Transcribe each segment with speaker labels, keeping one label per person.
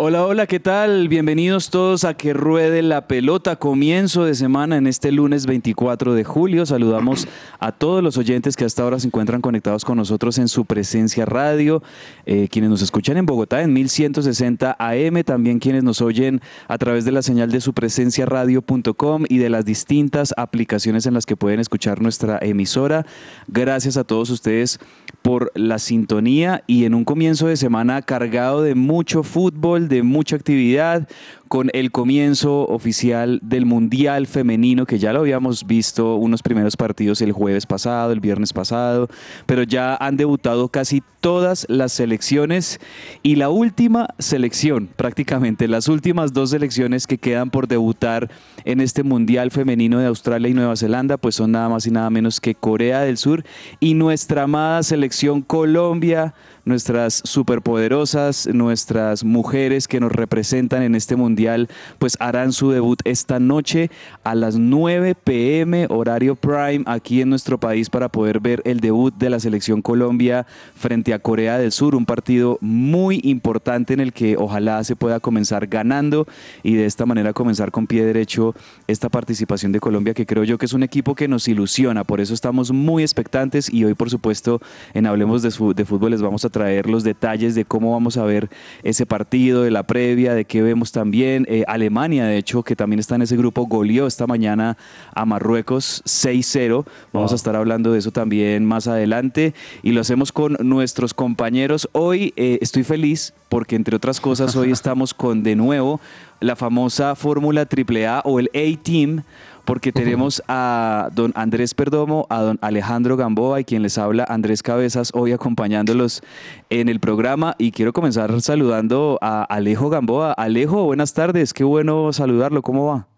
Speaker 1: Hola, hola, ¿qué tal? Bienvenidos todos a Que Ruede la Pelota. Comienzo de semana en este lunes 24 de julio. Saludamos a todos los oyentes que hasta ahora se encuentran conectados con nosotros en su presencia radio, eh, quienes nos escuchan en Bogotá en 1160 AM, también quienes nos oyen a través de la señal de su presencia radio.com y de las distintas aplicaciones en las que pueden escuchar nuestra emisora. Gracias a todos ustedes por la sintonía y en un comienzo de semana cargado de mucho fútbol, de mucha actividad, con el comienzo oficial del Mundial Femenino, que ya lo habíamos visto unos primeros partidos el jueves pasado, el viernes pasado, pero ya han debutado casi todas las selecciones y la última selección, prácticamente las últimas dos selecciones que quedan por debutar en este Mundial Femenino de Australia y Nueva Zelanda, pues son nada más y nada menos que Corea del Sur y nuestra amada selección Colombia nuestras superpoderosas, nuestras mujeres que nos representan en este mundial, pues harán su debut esta noche a las 9 pm horario prime aquí en nuestro país para poder ver el debut de la selección Colombia frente a Corea del Sur, un partido muy importante en el que ojalá se pueda comenzar ganando y de esta manera comenzar con pie derecho esta participación de Colombia que creo yo que es un equipo que nos ilusiona, por eso estamos muy expectantes y hoy por supuesto en Hablemos de, Fútbol les vamos a traer los detalles de cómo vamos a ver ese partido, de la previa, de qué vemos también. Eh, Alemania, de hecho, que también está en ese grupo, goleó esta mañana a Marruecos 6-0. Vamos a estar hablando de eso también más adelante y lo hacemos con nuestros compañeros. Hoy eh, estoy feliz porque, entre otras cosas, hoy estamos con de nuevo la famosa Fórmula AAA o el A-Team porque tenemos a don Andrés Perdomo, a don Alejandro Gamboa y quien les habla Andrés Cabezas hoy acompañándolos en el programa y quiero comenzar saludando a Alejo Gamboa. Alejo, buenas tardes, qué bueno saludarlo, ¿cómo va?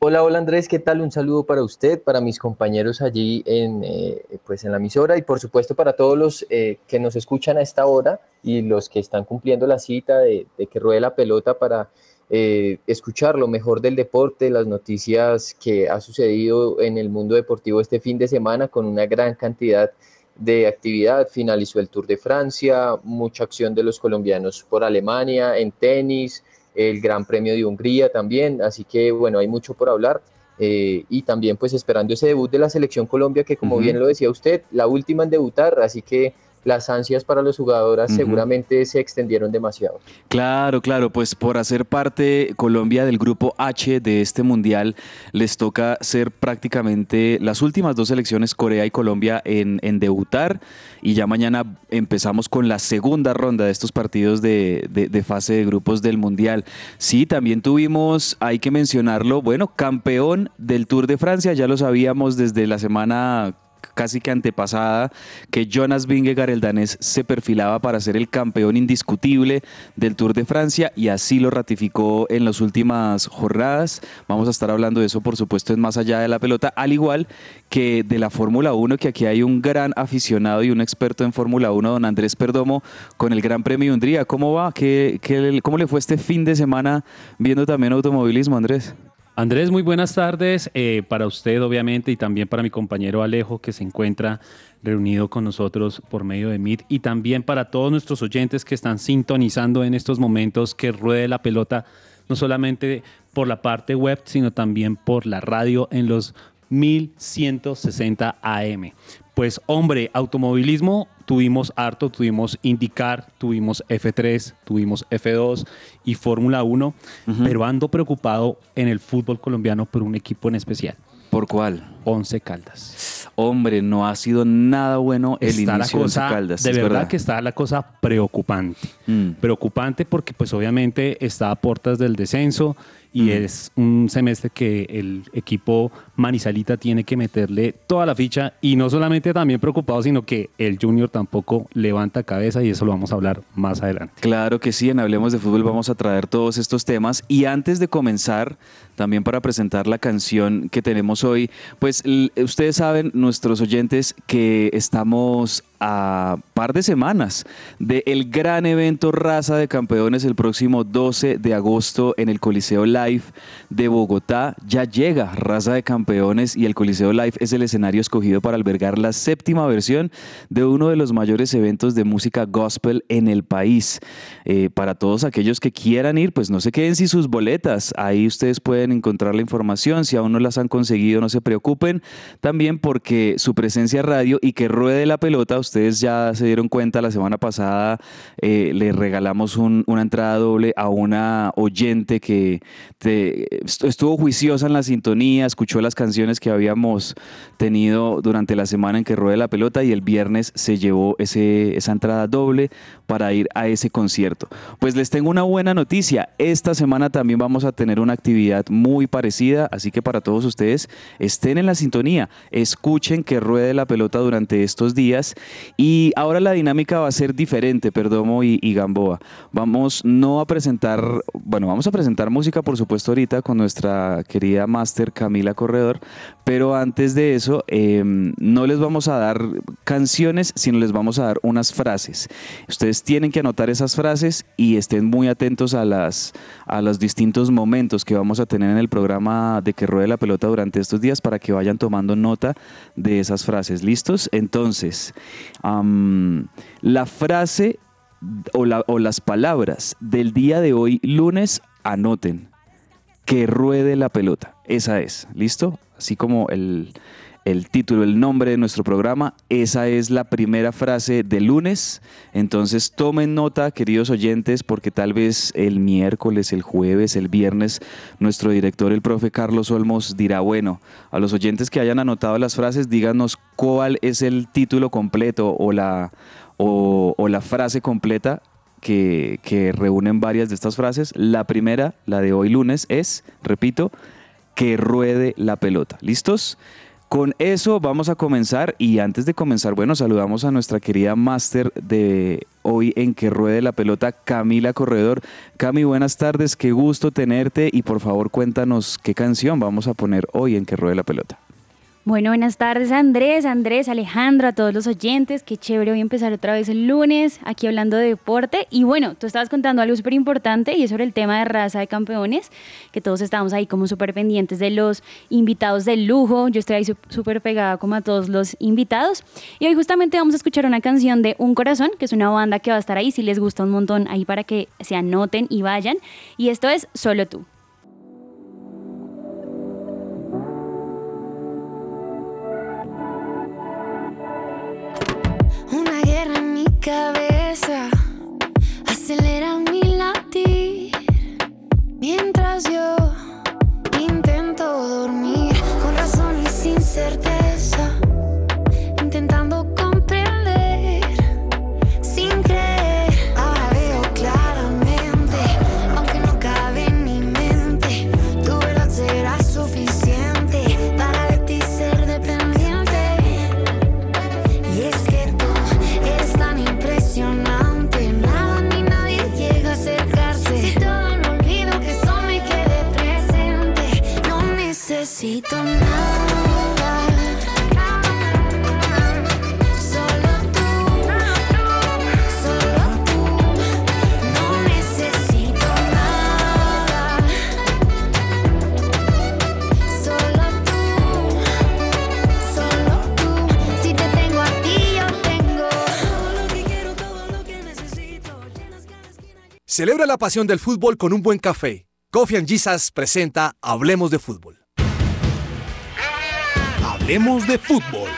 Speaker 2: Hola, hola Andrés, ¿qué tal? Un saludo para usted, para mis compañeros allí en, eh, pues en la emisora y por supuesto para todos los eh, que nos escuchan a esta hora y los que están cumpliendo la cita de, de que ruede la pelota para eh, escuchar lo mejor del deporte, las noticias que ha sucedido en el mundo deportivo este fin de semana con una gran cantidad de actividad. Finalizó el Tour de Francia, mucha acción de los colombianos por Alemania, en tenis, el Gran Premio de Hungría también, así que bueno, hay mucho por hablar. eh, y también pues esperando ese debut de la selección Colombia, que como bien lo decía usted, la última en debutar, así que las ansias para las jugadoras
Speaker 1: Ujú.
Speaker 2: seguramente se extendieron demasiado.
Speaker 1: Claro, claro, pues por hacer parte Colombia del grupo H de este mundial, les toca ser prácticamente las últimas dos selecciones, Corea y Colombia, en, en debutar. Y ya mañana empezamos con la segunda ronda de estos partidos de, de- de fase de grupos del mundial. Sí, también tuvimos, hay que mencionarlo, bueno, campeón del Tour de Francia, ya lo sabíamos desde la semana casi que antepasada que Jonas Vingegaard, el danés, se perfilaba para ser el campeón indiscutible del Tour de Francia y así lo ratificó en las últimas jornadas. Vamos a estar hablando de eso, por supuesto, en más allá de la pelota, al igual que de la Fórmula 1, que aquí hay un gran aficionado y un experto en Fórmula 1, don Andrés Perdomo, con el Gran Premio de Hungría. ¿Cómo va? ¿Qué, cómo le fue este fin de semana viendo también automovilismo, Andrés?
Speaker 3: Andrés, muy buenas tardes eh, para usted, obviamente, y también para mi compañero Alejo, que se encuentra reunido con nosotros por medio de Meet, y también para todos nuestros oyentes que están sintonizando en estos momentos que ruede la pelota, no solamente por la parte web, sino también por la radio en los 1160 AM. Pues hombre, automovilismo tuvimos harto, tuvimos IndyCar, tuvimos F3, tuvimos F2 y Fórmula 1, pero ando preocupado en el fútbol colombiano por un equipo en especial,
Speaker 1: ¿Por cuál?
Speaker 3: Once Caldas.
Speaker 1: Hombre, no ha sido nada bueno el
Speaker 3: está la
Speaker 1: inicio de Once
Speaker 3: cosa,
Speaker 1: Caldas.
Speaker 3: de verdad, que está la cosa preocupante.
Speaker 1: Mm.
Speaker 3: Preocupante porque pues obviamente está a puertas del descenso y es un semestre que el equipo Manizalita tiene que meterle toda la ficha y no solamente también preocupado, sino que el Junior tampoco levanta cabeza y eso lo vamos a hablar más adelante.
Speaker 1: Claro que sí, en Hablemos de Fútbol vamos a traer todos estos temas. Y antes de comenzar, también para presentar la canción que tenemos hoy, pues ustedes saben, nuestros oyentes, que estamos a par de semanas del gran evento Raza de Campeones el próximo 12 de agosto en el Coliseo Live de Bogotá. Ya llega Raza de Campeones y el Coliseo Live es el escenario escogido para albergar la séptima versión de uno de los mayores eventos de música gospel en el país. Eh, para todos aquellos que quieran ir, pues no se queden sin sus boletas. Ahí ustedes pueden encontrar la información. Si aún no las han conseguido, no se preocupen. También porque su presencia radio y que ruede la pelota, ustedes ya se dieron cuenta la semana pasada, eh, le regalamos un- una entrada doble a una oyente que estuvo juiciosa en la sintonía, escuchó las canciones que habíamos tenido durante la semana en que ruede la pelota y el viernes se llevó ese, esa entrada doble para ir a ese concierto. Pues les tengo una buena noticia. Esta semana también vamos a tener una actividad muy parecida, así que para todos ustedes estén en la sintonía, escuchen que ruede la pelota durante estos días y ahora la dinámica va a ser diferente, Perdomo y, Gamboa. Vamos no a presentar, bueno, vamos a presentar música por supuesto ahorita con nuestra querida máster Camila Corredor, pero antes de eso eh, no les vamos a dar canciones, sino les vamos a dar unas frases. Ustedes tienen que anotar esas frases y estén muy atentos a, las, a los distintos momentos que vamos a tener en el programa de que ruede la pelota durante estos días para que vayan tomando nota de esas frases. ¿Listos? Entonces, la frase o, o las palabras del día de hoy, lunes, anoten. Que ruede la pelota. Esa es. ¿Listo? Así como el, el título, el nombre de nuestro programa. Esa es la primera frase de lunes. Entonces tomen nota, queridos oyentes, porque tal vez el miércoles, el jueves, el viernes, nuestro director, el profe Carlos Olmos, dirá, bueno, a los oyentes que hayan anotado las frases, díganos cuál es el título completo o la, o, la frase completa que, que reúnen varias de estas frases. La primera, la de hoy lunes, es, repito, que ruede la pelota. ¿Listos? Con eso vamos a comenzar y antes de comenzar, bueno, saludamos a nuestra querida máster de hoy en que ruede la pelota, Camila Corredor. Cami, buenas tardes, qué gusto tenerte y por favor cuéntanos qué canción vamos a poner hoy en que ruede la pelota.
Speaker 4: Bueno, buenas tardes Andrés, Andrés, Alejandro, a todos los oyentes. Qué chévere hoy empezar otra vez el lunes aquí hablando de deporte. Y bueno, tú estabas contando algo súper importante y es sobre el tema de raza de campeones, que todos estábamos ahí como súper pendientes de los invitados del lujo. Yo estoy ahí sú- súper pegada como a todos los invitados. Y hoy justamente vamos a escuchar una canción de Un Corazón, que es una banda que va a estar ahí, si les gusta un montón, ahí para que se anoten y vayan. Y esto es Solo tú.
Speaker 5: Cabeza. Acelera mi latir mientras yo intento dormir. Con razón y sin certeza, necesito nada. Solo tú, solo tú, no necesito nada. Solo tú. Solo tú, si te tengo a ti, yo tengo todo lo que quiero, todo lo que necesito.
Speaker 6: Celebra la pasión del fútbol con un buen café. Coffee and presenta Hablemos de Fútbol. Hablemos de fútbol.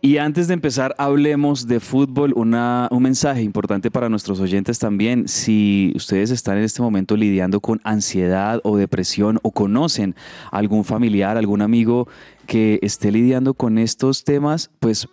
Speaker 1: Y antes de empezar, hablemos de fútbol. Una, un mensaje importante para nuestros oyentes también. Si ustedes están en este momento lidiando con ansiedad o depresión o conocen algún familiar, algún amigo que esté lidiando con estos temas, pues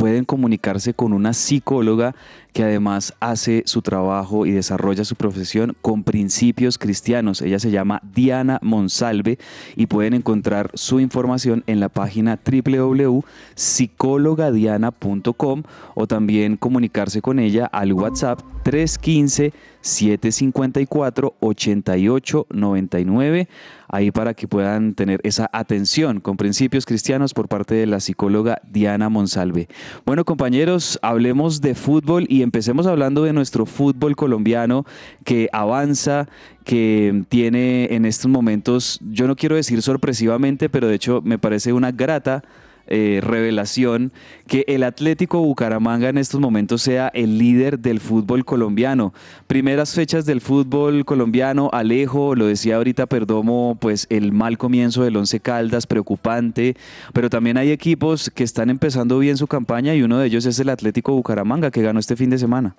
Speaker 1: pueden comunicarse con una psicóloga que además hace su trabajo y desarrolla su profesión con principios cristianos. Ella se llama Diana Monsalve y pueden encontrar su información en la página www.psicologadiana.com o también comunicarse con ella al WhatsApp 315 754 8899 ahí para que puedan tener esa atención con principios cristianos por parte de la psicóloga Diana Monsalve. Bueno, compañeros, hablemos de fútbol y empecemos hablando de nuestro fútbol colombiano que avanza, que tiene en estos momentos, yo no quiero decir sorpresivamente, pero de hecho me parece una grata eh, revelación que el Atlético Bucaramanga en estos momentos sea el líder del fútbol colombiano. Primeras fechas del fútbol colombiano, Alejo, lo decía ahorita Perdomo, pues el mal comienzo del Once Caldas, preocupante, pero también hay equipos que están empezando bien su campaña y uno de ellos es el Atlético Bucaramanga que ganó este fin de semana.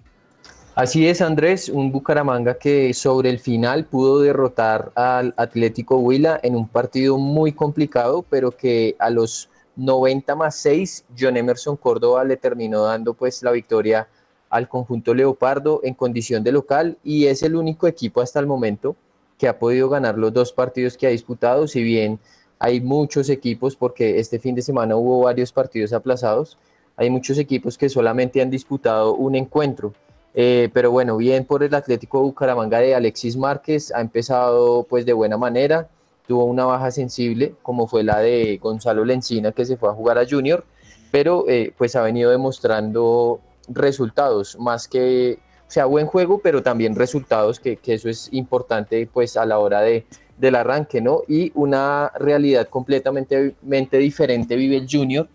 Speaker 2: Así es, Andrés, un Bucaramanga que sobre el final pudo derrotar al Atlético Huila en un partido muy complicado, pero que a los 90 más 6, John Emerson Córdoba le terminó dando pues la victoria al conjunto Leopardo en condición de local y es el único equipo hasta el momento que ha podido ganar los dos partidos que ha disputado, si bien hay muchos equipos, porque este fin de semana hubo varios partidos aplazados, hay muchos equipos que solamente han disputado un encuentro. Eh, pero bueno, bien por el Atlético Bucaramanga de Alexis Márquez, ha empezado pues de buena manera, tuvo una baja sensible, como fue la de Gonzalo Lencina, que se fue a jugar a Junior, pero eh, pues ha venido demostrando resultados, más que, o sea, buen juego, pero también resultados, que, eso es importante pues a la hora de, del arranque, ¿no? Y una realidad completamente diferente vive el Junior,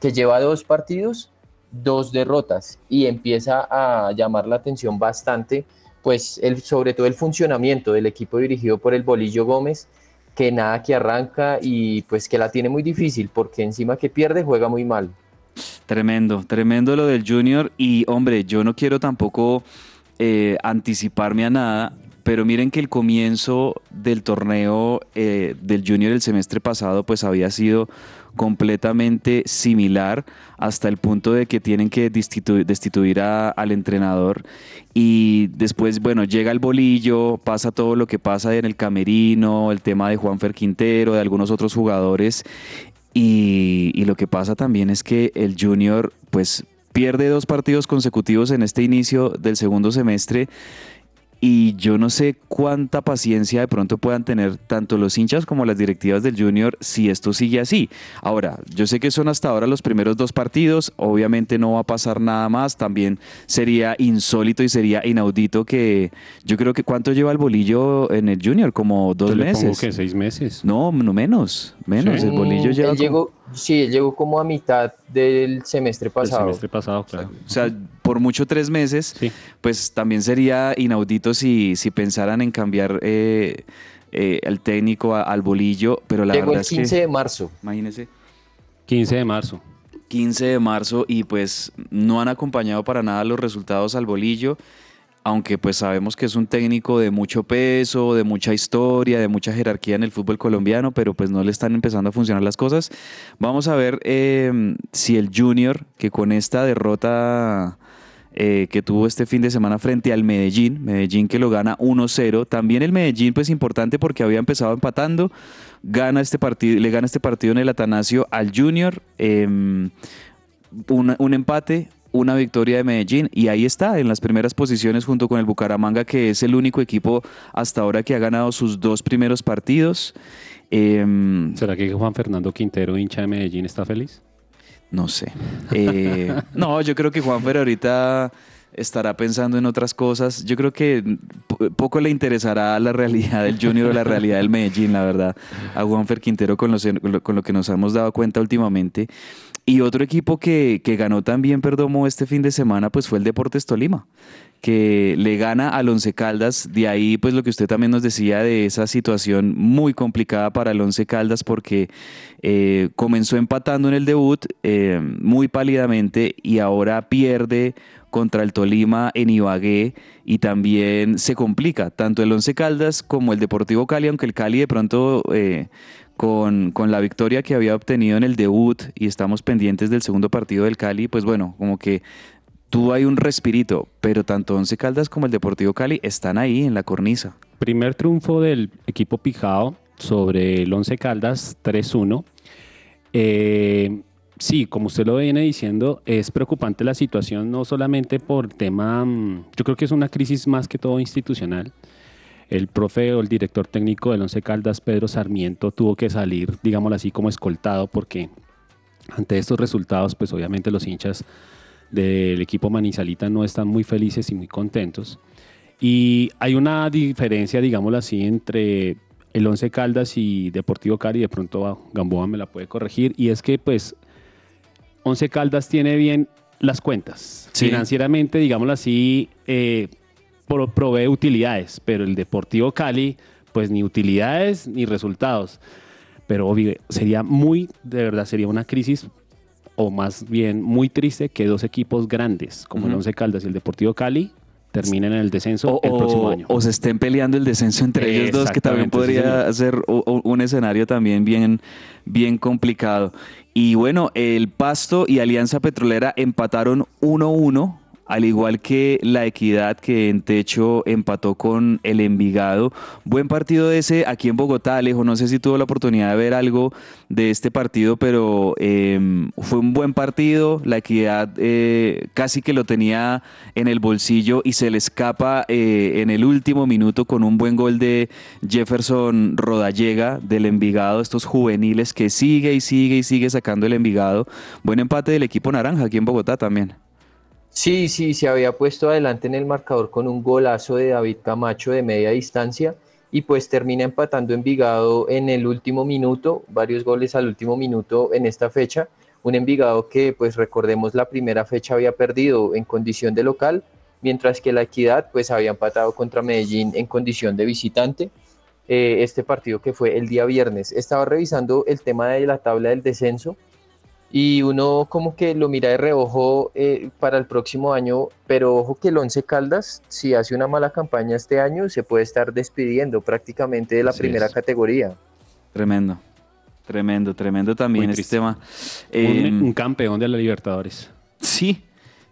Speaker 2: que lleva dos partidos, dos derrotas, y empieza a llamar la atención bastante, pues el, sobre todo el funcionamiento del equipo dirigido por el Bolillo Gómez, que nada que arranca y pues que la tiene muy difícil porque encima que pierde juega muy mal.
Speaker 1: Tremendo, tremendo lo del Junior y hombre, yo no quiero tampoco eh, anticiparme a nada, pero miren que el comienzo del torneo eh, del Junior el semestre pasado pues había sido completamente similar hasta el punto de que tienen que destituir, al entrenador. Y después, bueno, llega el bolillo, pasa todo lo que pasa en el camerino, el tema de Juanfer Quintero, de algunos otros jugadores. Y, y lo que pasa también es que el Junior pues pierde dos partidos consecutivos en este inicio del segundo semestre y yo no sé cuánta paciencia de pronto puedan tener tanto los hinchas como las directivas del Junior si esto sigue así. Ahora, yo sé que son hasta ahora los primeros dos partidos, obviamente no va a pasar nada más, también sería insólito y sería inaudito que yo creo que cuánto lleva el bolillo en el Junior, como dos meses.
Speaker 3: que seis meses.
Speaker 1: No, no menos, menos. El bolillo lleva...
Speaker 2: Sí, llegó como a mitad del semestre pasado.
Speaker 3: El semestre pasado, claro.
Speaker 1: O sea, por mucho tres meses, pues también sería inaudito si, si pensaran en cambiar eh, eh, el técnico al bolillo, pero la
Speaker 2: llegó
Speaker 1: verdad
Speaker 2: el 15 de marzo.
Speaker 1: Imagínese.
Speaker 3: 15 de marzo.
Speaker 1: 15 de marzo y pues no han acompañado para nada los resultados al bolillo aunque pues sabemos que es un técnico de mucho peso, de mucha historia, de mucha jerarquía en el fútbol colombiano, pero pues no le están empezando a funcionar las cosas. Vamos a ver em, si el Junior, que con esta derrota eh, que tuvo este fin de semana frente al Medellín, Medellín que lo gana 1-0, también el Medellín pues importante porque había empezado empatando, gana este partido, le gana este partido en el Atanasio al Junior, em, un empate, una victoria de Medellín y ahí está en las primeras posiciones junto con el Bucaramanga que es el único equipo hasta ahora que ha ganado sus dos primeros partidos.
Speaker 3: Em, ¿Será que Juan Fernando Quintero, hincha de Medellín, está feliz?
Speaker 1: No sé. Eh, no, yo creo que Juan Fer ahorita estará pensando en otras cosas. Yo creo que poco le interesará la realidad del Junior o la realidad del Medellín, la verdad, a Juanfer Quintero con, con lo que nos hemos dado cuenta últimamente. y otro equipo que, que ganó también Perdomo este fin de semana pues fue el Deportes Tolima que le gana al Once Caldas. De ahí, pues lo que usted también nos decía de esa situación muy complicada para el Once Caldas, porque eh, comenzó empatando en el debut eh, muy pálidamente y ahora pierde contra el Tolima en Ibagué y también se complica tanto el Once Caldas como el Deportivo Cali, aunque el Cali de pronto eh, con, con, la victoria que había obtenido en el debut y estamos pendientes del segundo partido del Cali, pues bueno, como que tuvo hay un respirito, pero tanto Once Caldas como el Deportivo Cali están ahí en la cornisa.
Speaker 3: Primer triunfo del equipo Pijao sobre el Once Caldas 3-1. Eh, sí, como usted lo viene diciendo, es preocupante la situación, no solamente por tema, mm, yo creo que es una crisis más que todo institucional. El profe o el director técnico del Once Caldas, Pedro Sarmiento, tuvo que salir, digámoslo así, como escoltado, porque ante estos resultados, pues obviamente los hinchas del equipo Manizalita no están muy felices y muy contentos. Y hay una diferencia, digámoslo así, entre el Once Caldas y Deportivo Cali, de pronto Gamboa me la puede corregir, y es que pues Once Caldas tiene bien las cuentas. Financieramente, digámoslo así, eh, provee utilidades, pero el Deportivo Cali, pues ni utilidades ni resultados. Pero sería muy, de verdad, sería una crisis o más bien muy triste que dos equipos grandes, como el Once Caldas y el Deportivo Cali, terminen en el descenso el próximo año.
Speaker 1: O se estén peleando el descenso entre ellos dos, que también podría ser un escenario también bien, bien complicado. Y bueno, el Pasto y Alianza Petrolera empataron 1-1 al igual que la Equidad que en techo empató con el Envigado. Buen partido ese aquí en Bogotá, Alejo. No sé si tuvo la oportunidad de ver algo de este partido, pero em, fue un buen partido. La Equidad eh, casi que lo tenía en el bolsillo y se le escapa eh, en el último minuto con un buen gol de Jefferson Rodallega del Envigado, estos juveniles que sigue y sigue y sigue sacando el Envigado. Buen empate del equipo naranja aquí en Bogotá también.
Speaker 2: Sí, sí, se había puesto adelante en el marcador con un golazo de David Camacho de media distancia y pues termina empatando Envigado en el último minuto, varios goles al último minuto en esta fecha. Un Envigado que pues recordemos la primera fecha había perdido en condición de local, mientras que la Equidad pues había empatado contra Medellín en condición de visitante. Eh, este partido que fue el día viernes. Estaba revisando el tema de la tabla del descenso y uno como que lo mira de reojo eh, para el próximo año, pero ojo que el Once Caldas, si hace una mala campaña este año, se puede estar despidiendo prácticamente de la primera categoría.
Speaker 1: Tremendo, tremendo, tremendo también este tema.
Speaker 3: un, un campeón de la Libertadores.
Speaker 1: Sí,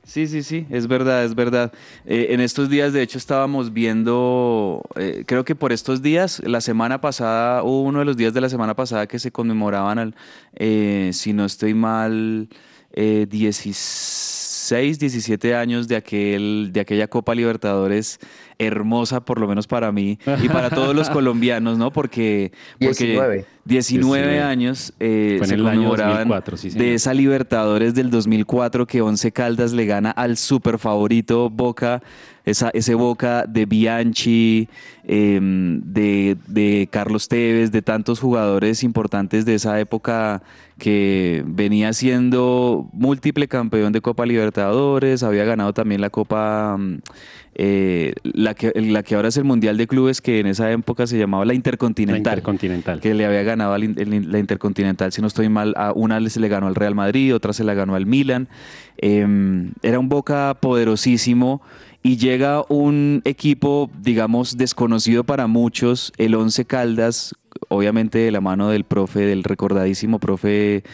Speaker 1: Sí, sí, sí, es verdad, es verdad. Eh, en estos días, de hecho, estábamos viendo, eh, creo que por estos días, la semana pasada, hubo uno de los días de la semana pasada que se conmemoraban, eh, si no estoy mal, 16, 17 años de, aquel, de aquella Copa Libertadores hermosa, por lo menos para mí y para todos los colombianos, ¿no? Porque, porque 19, años eh, se conmemoraban de esa Libertadores del 2004 que Once Caldas le gana al super favorito Boca, esa, ese Boca de Bianchi, em, de, de Carlos Tevez, de tantos jugadores importantes de esa época que venía siendo múltiple campeón de Copa Libertadores, había ganado también la Copa mm, eh, la, que, la que ahora es el Mundial de Clubes, que en esa época se llamaba la Intercontinental.
Speaker 3: Intercontinental.
Speaker 1: Que le había ganado la Intercontinental, si no estoy mal, a una se le ganó al Real Madrid, otra se la ganó al Milan. Em, era un Boca poderosísimo y llega un equipo, digamos, desconocido para muchos, el Once Caldas, obviamente de la mano del profe, del recordadísimo profe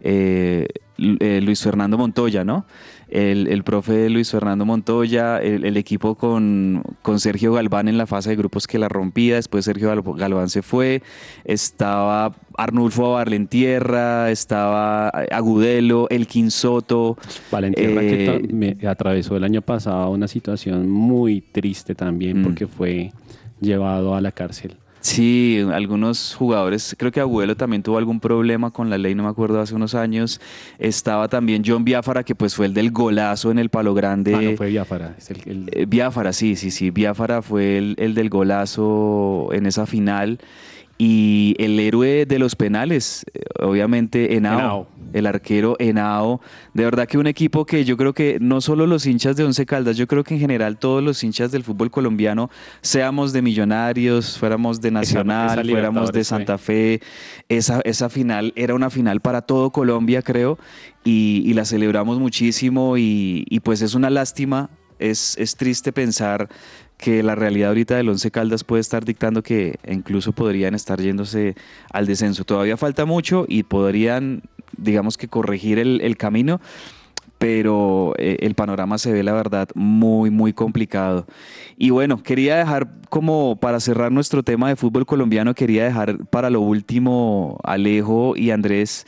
Speaker 1: eh, eh, Luis Fernando Montoya, ¿no? El, profe Luis Fernando Montoya, el, equipo con, con, Sergio Galván en la fase de grupos que la rompía, después Sergio Galván se fue, estaba Arnulfo Barlentierra, estaba Agudelo, El Quinsoto.
Speaker 3: Valentierra que eh, me atravesó el año pasado una situación muy triste también mm. porque fue llevado a la cárcel.
Speaker 1: Sí, algunos jugadores, creo que Abuelo también tuvo algún problema con la ley, no me acuerdo, hace unos años. Estaba también John Biafara, que pues fue el del golazo en el Palo Grande.
Speaker 3: Ah, no, fue Biafara. Es el,
Speaker 1: eh, Biafara, sí, sí, sí. Biafara fue el, el del golazo en esa final. Y el héroe de los penales, eh, obviamente Henao,
Speaker 3: Henao.
Speaker 1: el arquero Henao. De verdad que un equipo que yo creo que no solo los hinchas de Once Caldas, yo creo que en general todos los hinchas del fútbol colombiano, seamos de Millonarios, fuéramos de Nacional,
Speaker 3: esa
Speaker 1: fuéramos de. Santa Fe, esa, esa final era una final para todo Colombia, creo, y, y la celebramos muchísimo y, y pues es una lástima, es, es triste pensar que la realidad ahorita del Once Caldas puede estar dictando que incluso podrían estar yéndose al descenso. Todavía falta mucho y podrían, digamos que corregir el, camino, pero eh, el panorama se ve, la verdad, muy, muy complicado. Y bueno, quería dejar como para cerrar nuestro tema de fútbol colombiano, quería dejar para lo último Alejo y Andrés,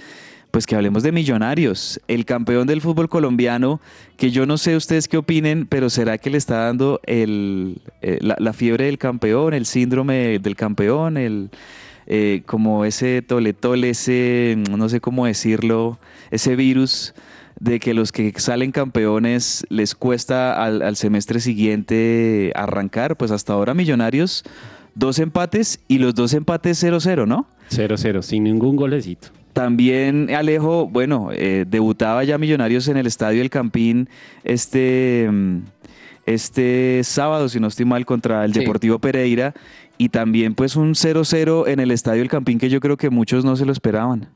Speaker 1: pues que hablemos de Millonarios, el campeón del fútbol colombiano, que yo no sé ustedes qué opinen, pero ¿será que le está dando el, eh, la, la fiebre del campeón, el síndrome del campeón, el... eh, como ese tole tole, ese, no sé cómo decirlo, ese virus de que los que salen campeones les cuesta al, al semestre siguiente arrancar, pues hasta ahora Millonarios, dos empates y los dos empates 0-0, ¿no?
Speaker 3: 0-0, sin ningún golecito.
Speaker 1: También Alejo, bueno, eh, debutaba ya Millonarios en el Estadio El Campín este, mm, este sábado, si no estoy mal, contra el
Speaker 2: Sí.
Speaker 1: Deportivo Pereira. Y también pues un 0-0 en el Estadio El Campín que yo creo que muchos no se lo esperaban.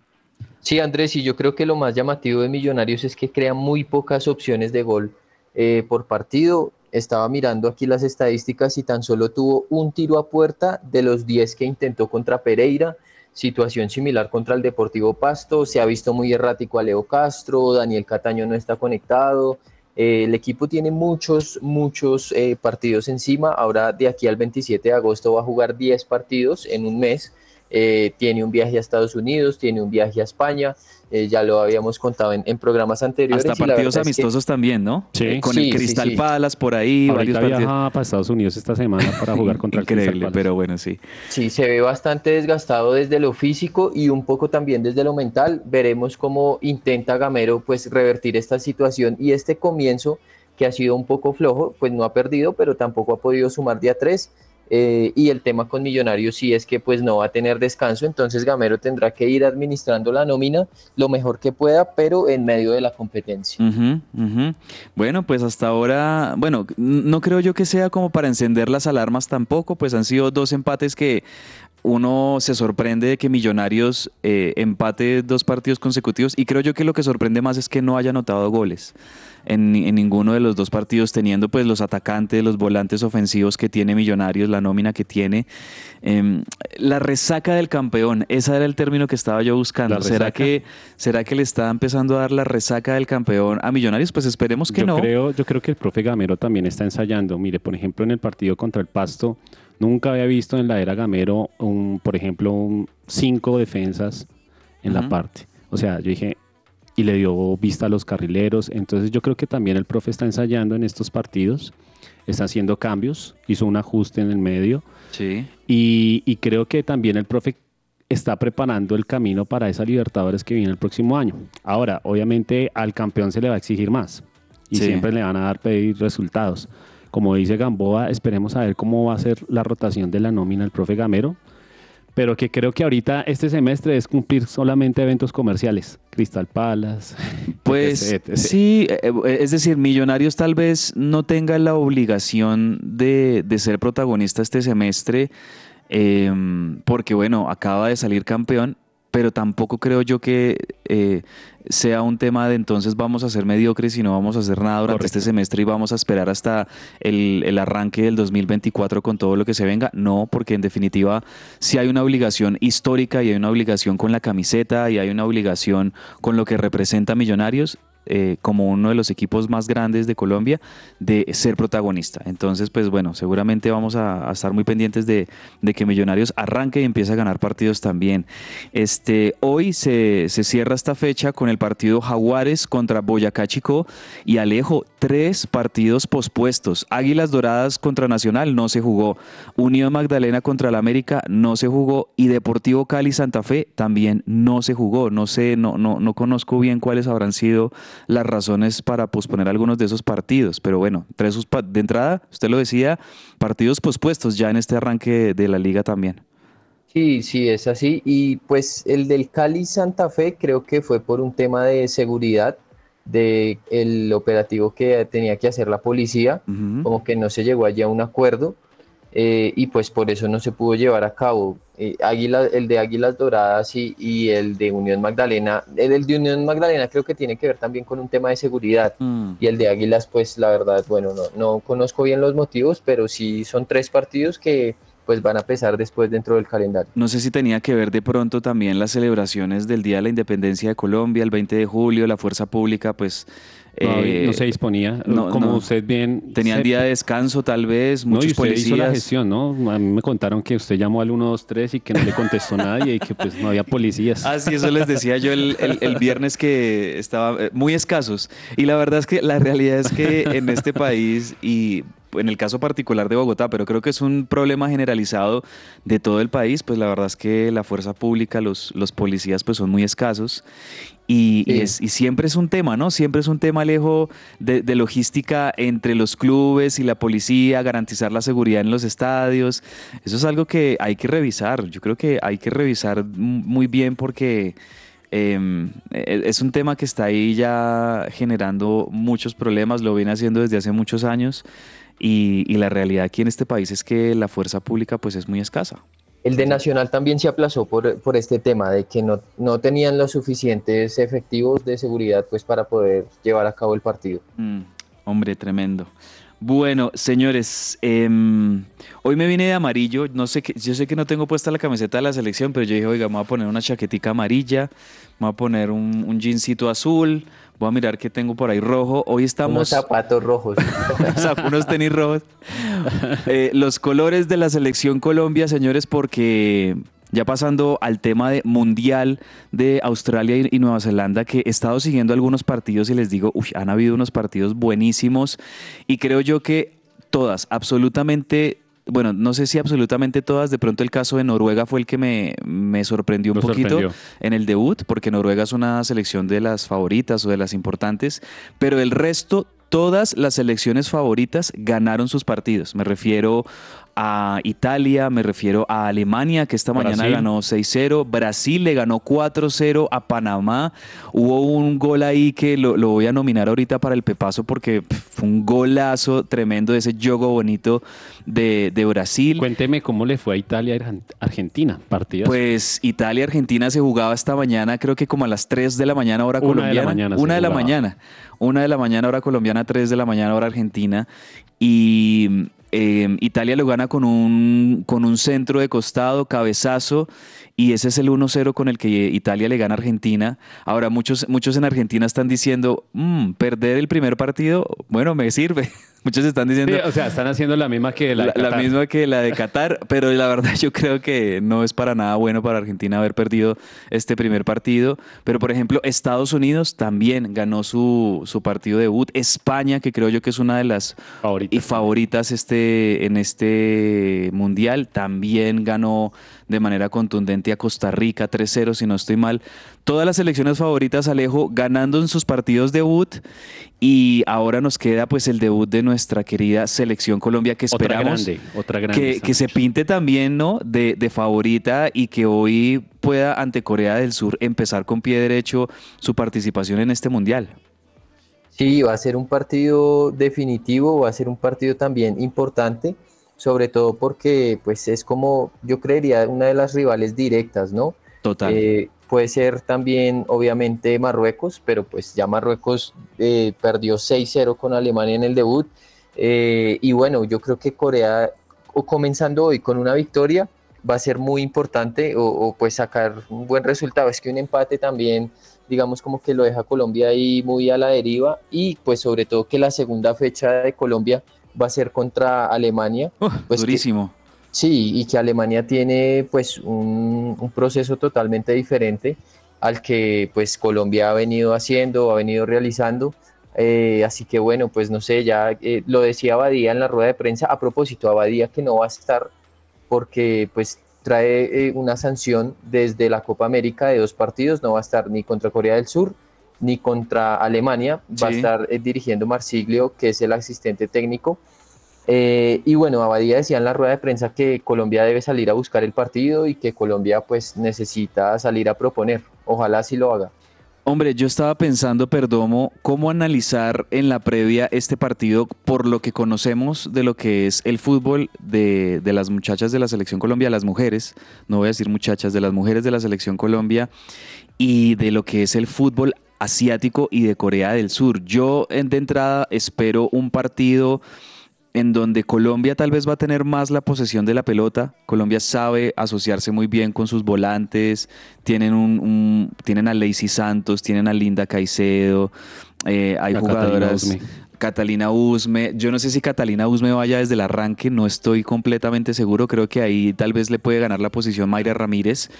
Speaker 2: Sí, Andrés, y yo creo que lo más llamativo de Millonarios es que crea muy pocas opciones de gol eh, por partido. Estaba mirando aquí las estadísticas y tan solo tuvo un tiro a puerta de los 10 que intentó contra Pereira. Situación similar contra el Deportivo Pasto. Se ha visto muy errático a Leo Castro, Daniel Cataño no está conectado. Eh, el equipo tiene muchos, muchos eh, partidos encima. Ahora de aquí al 27 de agosto va a jugar 10 partidos en un mes. Eh, tiene un viaje a Estados Unidos, tiene un viaje a España, eh, ya lo habíamos contado en, en programas anteriores.
Speaker 1: Hasta partidos
Speaker 2: verdad es que-
Speaker 1: amistosos también, ¿no?
Speaker 3: Sí.
Speaker 1: Eh, Con
Speaker 2: Sí,
Speaker 1: el
Speaker 2: sí,
Speaker 1: Cristal
Speaker 2: sí.
Speaker 1: Palace por ahí, varios
Speaker 3: Ahorita
Speaker 1: partidos.
Speaker 3: viaja para Estados Unidos esta semana para jugar contra el Crystal Palace.
Speaker 1: pero bueno, sí.
Speaker 2: Sí, se ve bastante desgastado desde lo físico y un poco también desde lo mental. Veremos cómo intenta Gamero pues revertir esta situación y este comienzo que ha sido un poco flojo, pues no ha perdido, pero tampoco ha podido sumar de a tres. Eh, y el tema con Millonarios sí es que pues no va a tener descanso, entonces Gamero tendrá que ir administrando la nómina lo mejor que pueda, pero en medio de la competencia.
Speaker 1: Bueno, pues hasta ahora, bueno, no creo yo que sea como para encender las alarmas tampoco, pues han sido dos empates que uno se sorprende de que Millonarios eh, empate dos partidos consecutivos y creo yo que lo que sorprende más es que no haya anotado goles en, ni- en ninguno de los dos partidos, teniendo pues los atacantes, los volantes ofensivos que tiene Millonarios, la nómina que tiene. Em, la resaca del campeón, ese era el término que estaba yo buscando. ¿Será que, ¿Será que le está empezando a dar la resaca del campeón a Millonarios? Pues esperemos que
Speaker 3: yo
Speaker 1: no.
Speaker 3: Creo, yo creo que el profe Gamero también está ensayando. Mire, por ejemplo, en el partido contra el Pasto, nunca había visto en la era Gamero, un, por ejemplo, un cinco defensas en la parte. O sea, yo dije, y le dio vista a los carrileros. Entonces yo creo que también el profe está ensayando en estos partidos, está haciendo cambios, hizo un ajuste en el medio.
Speaker 1: Sí.
Speaker 3: Y, y creo que también el profe está preparando el camino para esa Libertadores que viene el próximo año. Ahora, obviamente al campeón se le va a exigir más y
Speaker 1: Sí.
Speaker 3: siempre le van a dar pedir resultados. Como dice Gamboa, esperemos a ver cómo va a ser la rotación de la nómina del profe Gamero, pero que creo que ahorita este semestre es cumplir solamente eventos comerciales, Crystal Palace.
Speaker 1: Pues
Speaker 3: etc, etc.
Speaker 1: sí, eh, eh, es decir, Millonarios tal vez no tenga la obligación de, de ser protagonista este semestre, eh, porque bueno, acaba de salir campeón, pero tampoco creo yo que eh, sea un tema de entonces vamos a ser mediocres y no vamos a hacer nada durante
Speaker 3: Correcto.
Speaker 1: este semestre y vamos a esperar hasta el, el arranque del 2024 con todo lo que se venga. No, porque en definitiva sí hay una obligación histórica y hay una obligación con la camiseta y hay una obligación con lo que representa Millonarios eh, como uno de los equipos más grandes de Colombia de ser protagonista. Entonces, pues bueno, seguramente vamos a, estar muy pendientes de, de que Millonarios arranque y empiece a ganar partidos también. Este, hoy se, se cierra esta fecha con el partido Jaguares contra Boyacá Chico y Alejo, tres partidos pospuestos. Águilas Doradas contra Nacional no se jugó. Unión Magdalena contra el América no se jugó y Deportivo Cali Santa Fe también no se jugó. No sé, no, no, no conozco bien cuáles habrán sido las razones para posponer algunos de esos partidos, pero bueno, tres de entrada, usted lo decía, partidos pospuestos ya en este arranque de la liga también.
Speaker 2: Sí, sí, es así. Y pues el del Cali Santa Fe creo que fue por un tema de seguridad del el operativo que tenía que hacer la policía, como que no se llegó allí a un acuerdo eh, y pues por eso no se pudo llevar a cabo. Eh, Águila, el de Águilas Doradas y, y el de Unión Magdalena, el, el de Unión Magdalena creo que tiene que ver también con un tema de seguridad.
Speaker 1: Mm.
Speaker 2: Y el de Águilas, pues la verdad, bueno, no, no conozco bien los motivos, pero sí son tres partidos que pues van a pesar después dentro del calendario.
Speaker 1: No sé si tenía que ver de pronto también las celebraciones del Día de la Independencia de Colombia, el 20 de julio, la fuerza pública, pues...
Speaker 3: No,
Speaker 1: eh,
Speaker 3: no se disponía.
Speaker 1: no,
Speaker 3: Como
Speaker 1: no.
Speaker 3: usted bien.
Speaker 1: Tenían
Speaker 3: se-
Speaker 1: día de descanso tal vez,
Speaker 3: No, y
Speaker 1: muchos
Speaker 3: usted
Speaker 1: policías.
Speaker 3: hizo la gestión, ¿no? A mí me contaron que usted llamó al 123 y que no le contestó nadie y que pues no había policías.
Speaker 1: Ah, sí, eso les decía yo el, el- el viernes que estaba eh, muy escasos. Y la verdad es que la realidad es que en este país y en el caso particular de Bogotá, pero creo que es un problema generalizado de todo el país, pues la verdad es que la fuerza pública, los, los policías pues son muy escasos. Y, es- y siempre es un tema, ¿no? Siempre es un tema, Alejo, de, de logística entre los clubes y la policía, garantizar la seguridad en los estadios. Eso es algo que hay que revisar. Yo creo que hay que revisar muy bien porque eh, e- es un tema que está ahí ya generando muchos problemas, lo viene haciendo desde hace muchos años. Y, y la realidad aquí en este país es que la fuerza pública pues es muy escasa.
Speaker 2: El de Nacional también se aplazó por, por este tema de que no, no tenían los suficientes efectivos de seguridad pues para poder llevar a cabo el partido.
Speaker 1: Mm, hombre, tremendo. Bueno, señores, em, hoy me vine de amarillo. No sé qué, yo sé que no tengo puesta la camiseta de la selección, pero yo dije, oiga, me voy a poner una chaquetica amarilla, me voy a poner un, un jeansito azul, voy a mirar qué tengo por ahí rojo. Hoy
Speaker 2: Unos
Speaker 1: estamos
Speaker 2: zapatos rojos.
Speaker 1: Unos tenis rojos. Eh, los colores de la selección Colombia, señores, porque ya pasando al tema de mundial de Australia y, y Nueva Zelanda, que he estado siguiendo algunos partidos y les digo, uy, han habido unos partidos buenísimos y creo yo que todas, absolutamente bueno, no sé si absolutamente todas, de pronto el caso de Noruega fue el que me, me sorprendió un
Speaker 3: Lo
Speaker 1: poquito
Speaker 3: sorprendió.
Speaker 1: en el debut, porque Noruega es una selección de las favoritas o de las importantes, pero el resto, todas las selecciones favoritas ganaron sus partidos. Me refiero a Italia, me refiero a Alemania, que esta mañana
Speaker 3: Brasil.
Speaker 1: ganó 6-0, Brasil le ganó 4-0 a Panamá, hubo un gol ahí que lo, lo voy a nominar ahorita para el Pepazo porque fue un golazo tremendo de ese yogo bonito de, de Brasil.
Speaker 3: Cuénteme cómo le fue a Italia y Argen- Argentina, partidas.
Speaker 1: Pues Italia-Argentina se jugaba esta mañana, creo que como a las 3 de la mañana hora
Speaker 3: Una de la
Speaker 1: colombiana.
Speaker 3: mañana
Speaker 1: Una de la mañana. Una de la mañana hora colombiana, 3 de la mañana hora argentina. Y eh, Italia lo gana con un, con un centro de costado, cabezazo. Y ese es el 1-0 con el que Italia le gana a Argentina. Ahora, muchos, muchos en Argentina están diciendo, "Mm, perder el primer partido, bueno, me sirve. Muchos están diciendo,
Speaker 3: Sí, o sea, están haciendo la misma que la,
Speaker 1: la,
Speaker 3: de
Speaker 1: la
Speaker 3: Qatar.
Speaker 1: misma que la de Qatar, pero la verdad yo creo que no es para nada bueno para Argentina haber perdido este primer partido. Pero por ejemplo, Estados Unidos también ganó su, su partido debut. España, que creo yo que es una de las
Speaker 3: Favoritas.
Speaker 1: favoritas este, en este mundial, también ganó de manera contundente a Costa Rica 3-0, si no estoy mal. Todas las selecciones favoritas, Alejo, ganando en sus partidos debut. Y ahora nos queda pues el debut de nuestra querida selección Colombia que
Speaker 3: Otra
Speaker 1: esperamos
Speaker 3: grande, otra grande
Speaker 1: que, se pinte también, ¿no? De, de favorita y que hoy pueda ante Corea del Sur empezar con pie derecho su participación en este mundial.
Speaker 2: Sí, va a ser un partido definitivo, va a ser un partido también importante, sobre todo porque pues es como, yo creería, una de las rivales directas, ¿no?
Speaker 1: Total.
Speaker 2: Eh, puede ser también, obviamente, Marruecos, pero pues ya Marruecos eh, perdió 6-0 con Alemania en el debut. Eh, y bueno, yo creo que Corea, o comenzando hoy con una victoria, va a ser muy importante o, o, pues sacar un buen resultado. Es que un empate también, digamos, como que lo deja Colombia ahí muy a la deriva y pues sobre todo que la segunda fecha de Colombia va a ser contra Alemania.
Speaker 1: Uh,
Speaker 2: pues que-
Speaker 1: durísimo.
Speaker 2: Sí, y que Alemania tiene pues un, un proceso totalmente diferente al que pues Colombia ha venido haciendo, ha venido realizando. Eh, así que bueno, pues no sé, ya eh, lo decía Abadía en la rueda de prensa, a propósito, Abadía que no va a estar porque pues trae eh, una sanción desde la Copa América de dos partidos, no va a estar ni contra Corea del Sur ni contra Alemania, va a
Speaker 1: Sí.
Speaker 2: estar eh, dirigiendo Marsiglio, que es el asistente técnico. Eh, y bueno, Abadía decía en la rueda de prensa que Colombia debe salir a buscar el partido y que Colombia pues necesita salir a proponer. Ojalá así lo haga.
Speaker 1: Hombre, yo estaba pensando, Perdomo, cómo analizar en la previa este partido por lo que conocemos de lo que es el fútbol de, de, las muchachas de la selección Colombia, las mujeres, no voy a decir muchachas, de las mujeres de la selección Colombia y de lo que es el fútbol asiático y de Corea del Sur. Yo de entrada espero un partido en donde Colombia tal vez va a tener más la posesión de la pelota. Colombia sabe asociarse muy bien con sus volantes. Tienen, un, tienen a Lacey Santos, tienen a Linda Caicedo. Eh, hay jugadoras. Catalina Usme. Yo no sé si Catalina Usme vaya desde el arranque, no estoy completamente seguro. Creo que ahí tal vez le puede ganar la posición Mayra Ramírez.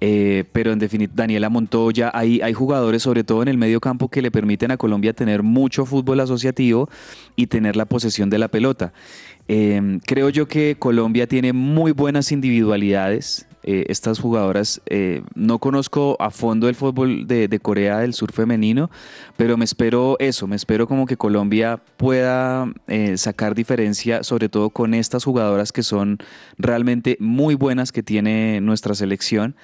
Speaker 1: Eh, pero en definitiva, Daniela Montoya, hay, hay jugadores, sobre todo en el medio campo, que le permiten a Colombia tener mucho fútbol asociativo y tener la posesión de la pelota. Eh, creo yo que Colombia tiene muy buenas individualidades. Eh, estas jugadoras. Eh, no conozco a fondo el fútbol de, Corea del Sur femenino, pero me espero eso, me espero como que Colombia pueda eh, sacar diferencia, sobre todo con estas jugadoras que son realmente muy buenas que tiene nuestra selección.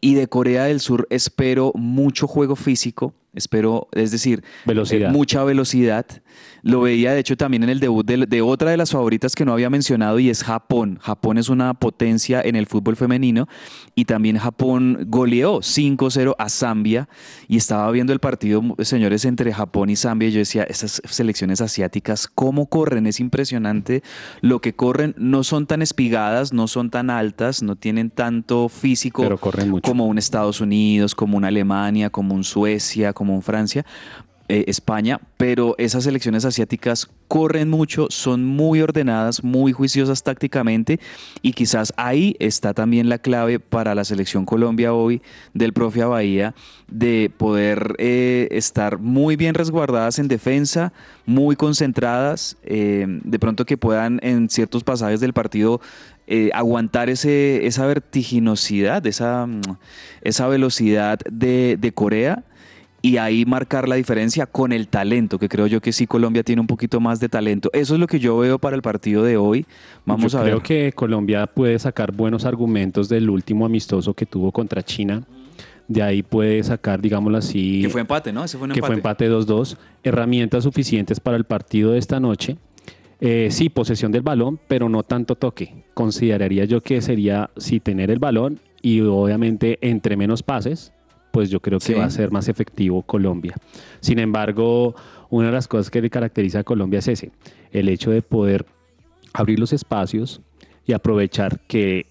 Speaker 1: Y de Corea del Sur espero mucho juego físico, espero, es decir, mucha velocidad lo veía de hecho también en el debut de, otra de las favoritas que no había mencionado y es Japón. Japón es una potencia en el fútbol femenino y también Japón goleó 5-0 a Zambia y estaba viendo el partido, señores, entre Japón y Zambia y yo decía, esas selecciones asiáticas, ¿cómo corren? Es impresionante lo que corren. No son tan espigadas, no son tan altas, no tienen tanto físico como un Estados Unidos, como una Alemania, como un Suecia, como un Francia, eh, España, pero esas elecciones asiáticas corren mucho, son muy ordenadas, muy juiciosas tácticamente y quizás ahí está también la clave para la selección Colombia hoy del profe Bahía de poder eh, estar muy bien resguardadas en defensa, muy concentradas, eh, de pronto que puedan en ciertos pasajes del partido aguantar ese, esa vertiginosidad, esa, esa velocidad de Corea y ahí marcar la diferencia con el talento, que creo yo que sí Colombia tiene un poquito más de talento. Eso es lo que yo veo para el partido de hoy. Vamos a ver.
Speaker 3: Creo que Colombia puede sacar buenos argumentos del último amistoso que tuvo contra China. De ahí puede sacar, digámoslo así.
Speaker 1: Que fue empate, ¿no? Ese fue un
Speaker 3: que fue empate 2-2. Herramientas suficientes para el partido de esta noche. Eh, sí, posesión del balón, pero no tanto toque. Consideraría yo que sería sí tener el balón y obviamente entre menos pases, pues yo creo que va a ser más efectivo Colombia. Sin embargo, una de las cosas que le caracteriza a Colombia es ese, el hecho de poder abrir los espacios y aprovechar que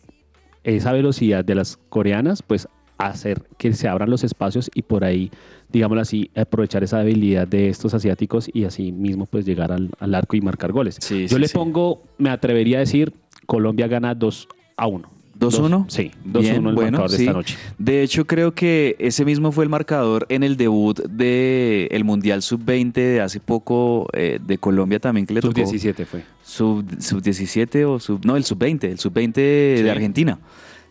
Speaker 3: esa velocidad de las coreanas, pues hacer que se abran los espacios y por ahí, digámoslo así, aprovechar esa habilidad de estos asiáticos y así mismo pues llegar al, arco y marcar goles. Yo le pongo, me atrevería a decir, Colombia gana 2 a 1.
Speaker 1: 2-1.
Speaker 3: Sí, 2-1 el bueno, de esta noche.
Speaker 1: De hecho, creo que ese mismo fue el marcador en el debut del el Mundial Sub-20 de hace poco eh, de Colombia también que le tocó.
Speaker 3: Sub-17 fue.
Speaker 1: Sub-17 o sub... No, el Sub-20, el Sub-20 de Argentina.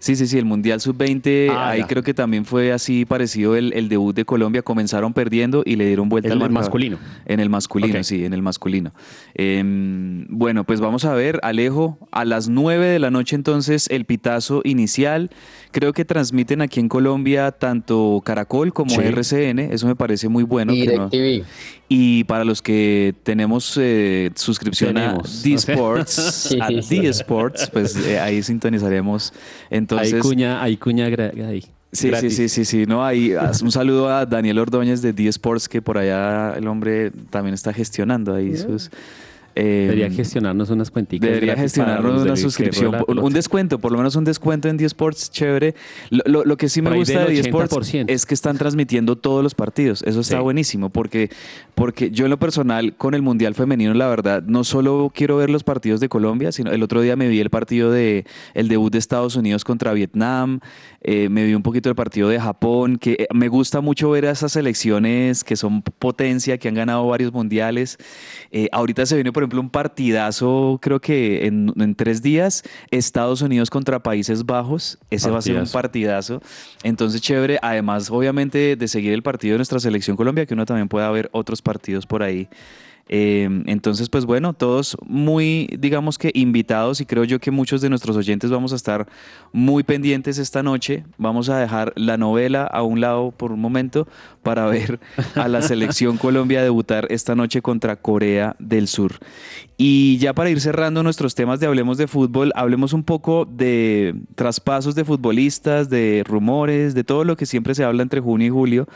Speaker 1: Sí, sí, sí, el Mundial Sub-20, ah, ahí creo que también fue así parecido el, debut de Colombia. Comenzaron perdiendo y le dieron vuelta
Speaker 3: al
Speaker 1: el
Speaker 3: masculino.
Speaker 1: En el masculino, sí, en el masculino. Em, bueno, pues vamos a ver, Alejo, a las 9 de la noche entonces el pitazo inicial. Creo que transmiten aquí en Colombia tanto Caracol como RCN, eso me parece muy bueno.
Speaker 2: Y
Speaker 1: y para los que tenemos eh, suscripción a D-Sports, a D-Sports, pues eh, ahí sintonizaremos. Entonces,
Speaker 3: hay cuña, hay cuña ahí.
Speaker 1: Sí, sí, sí, sí, sí, no, ahí un saludo a Daniel Ordóñez de D-Sports que por allá el hombre también está gestionando ahí sus
Speaker 3: eh, debería gestionarnos unas cuenticas.
Speaker 1: Debería gestionarnos una suscripción, un, descuento, por lo menos un descuento en D-Sports, chévere. Lo, que sí me gusta de D-Sports es que están transmitiendo todos los partidos. Eso está buenísimo, porque, porque yo en lo personal, con el Mundial Femenino, la verdad, no solo quiero ver los partidos de Colombia, sino el otro día me vi el partido de el debut de Estados Unidos contra Vietnam, eh, me vi un poquito el partido de Japón, que eh, me gusta mucho ver a esas selecciones que son potencia, que han ganado varios mundiales. ahorita se viene, por ejemplo, un partidazo, creo que en, tres días, Estados Unidos contra Países Bajos. Ese va a ser un partidazo. Entonces, chévere. Además, obviamente, de seguir el partido de nuestra selección Colombia, que uno también pueda ver otros partidos por ahí. Eh, entonces, pues bueno, todos muy, digamos que invitados y creo yo que muchos de nuestros oyentes vamos a estar muy pendientes esta noche. Vamos a dejar la novela a un lado por un momento para ver a la selección Colombia debutar esta noche contra Corea del Sur. Y ya para ir cerrando nuestros temas de Hablemos de Fútbol, hablemos un poco de traspasos de futbolistas, de rumores, de todo lo que siempre se habla entre junio y julio,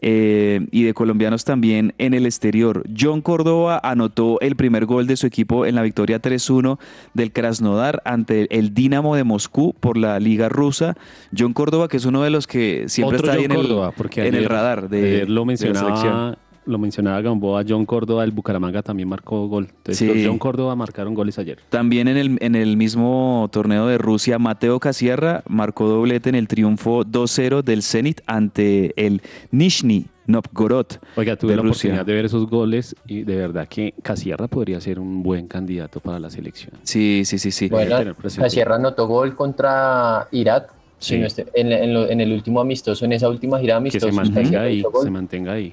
Speaker 1: eh, y de colombianos también en el exterior. John Córdoba anotó el primer gol de su equipo en la victoria 3-1 del Krasnodar ante el Dinamo de Moscú por la Liga Rusa. John Córdoba, que es uno de los que siempre
Speaker 3: Otro
Speaker 1: está ahí
Speaker 3: John
Speaker 1: en el,
Speaker 3: Córdoba, porque
Speaker 1: en el
Speaker 3: ayer-
Speaker 1: radar de,
Speaker 3: lo
Speaker 1: de la selección.
Speaker 3: Lo mencionaba Gamboa, John Córdoba, el Bucaramanga también marcó gol. Entonces,
Speaker 1: Sí.
Speaker 3: los John Córdoba marcaron goles ayer.
Speaker 1: También en el, en el mismo torneo de Rusia, Mateo Casierra marcó doblete en el triunfo 2-0 del Zenit ante el Nizhny Novgorod
Speaker 3: Oiga, tuve
Speaker 1: de
Speaker 3: la
Speaker 1: Rusia.
Speaker 3: oportunidad de ver esos goles y de verdad que Casierra podría ser un buen candidato para la selección.
Speaker 1: Sí, sí, sí, sí.
Speaker 2: Bueno,
Speaker 3: tener presente.
Speaker 2: Sierra anotó gol contra Irak
Speaker 3: Sí.
Speaker 2: estoy- en, en lo- en el último amistoso, en esa última gira
Speaker 3: Que se
Speaker 2: amistosa.
Speaker 3: mantenga ahí, se mantenga ahí.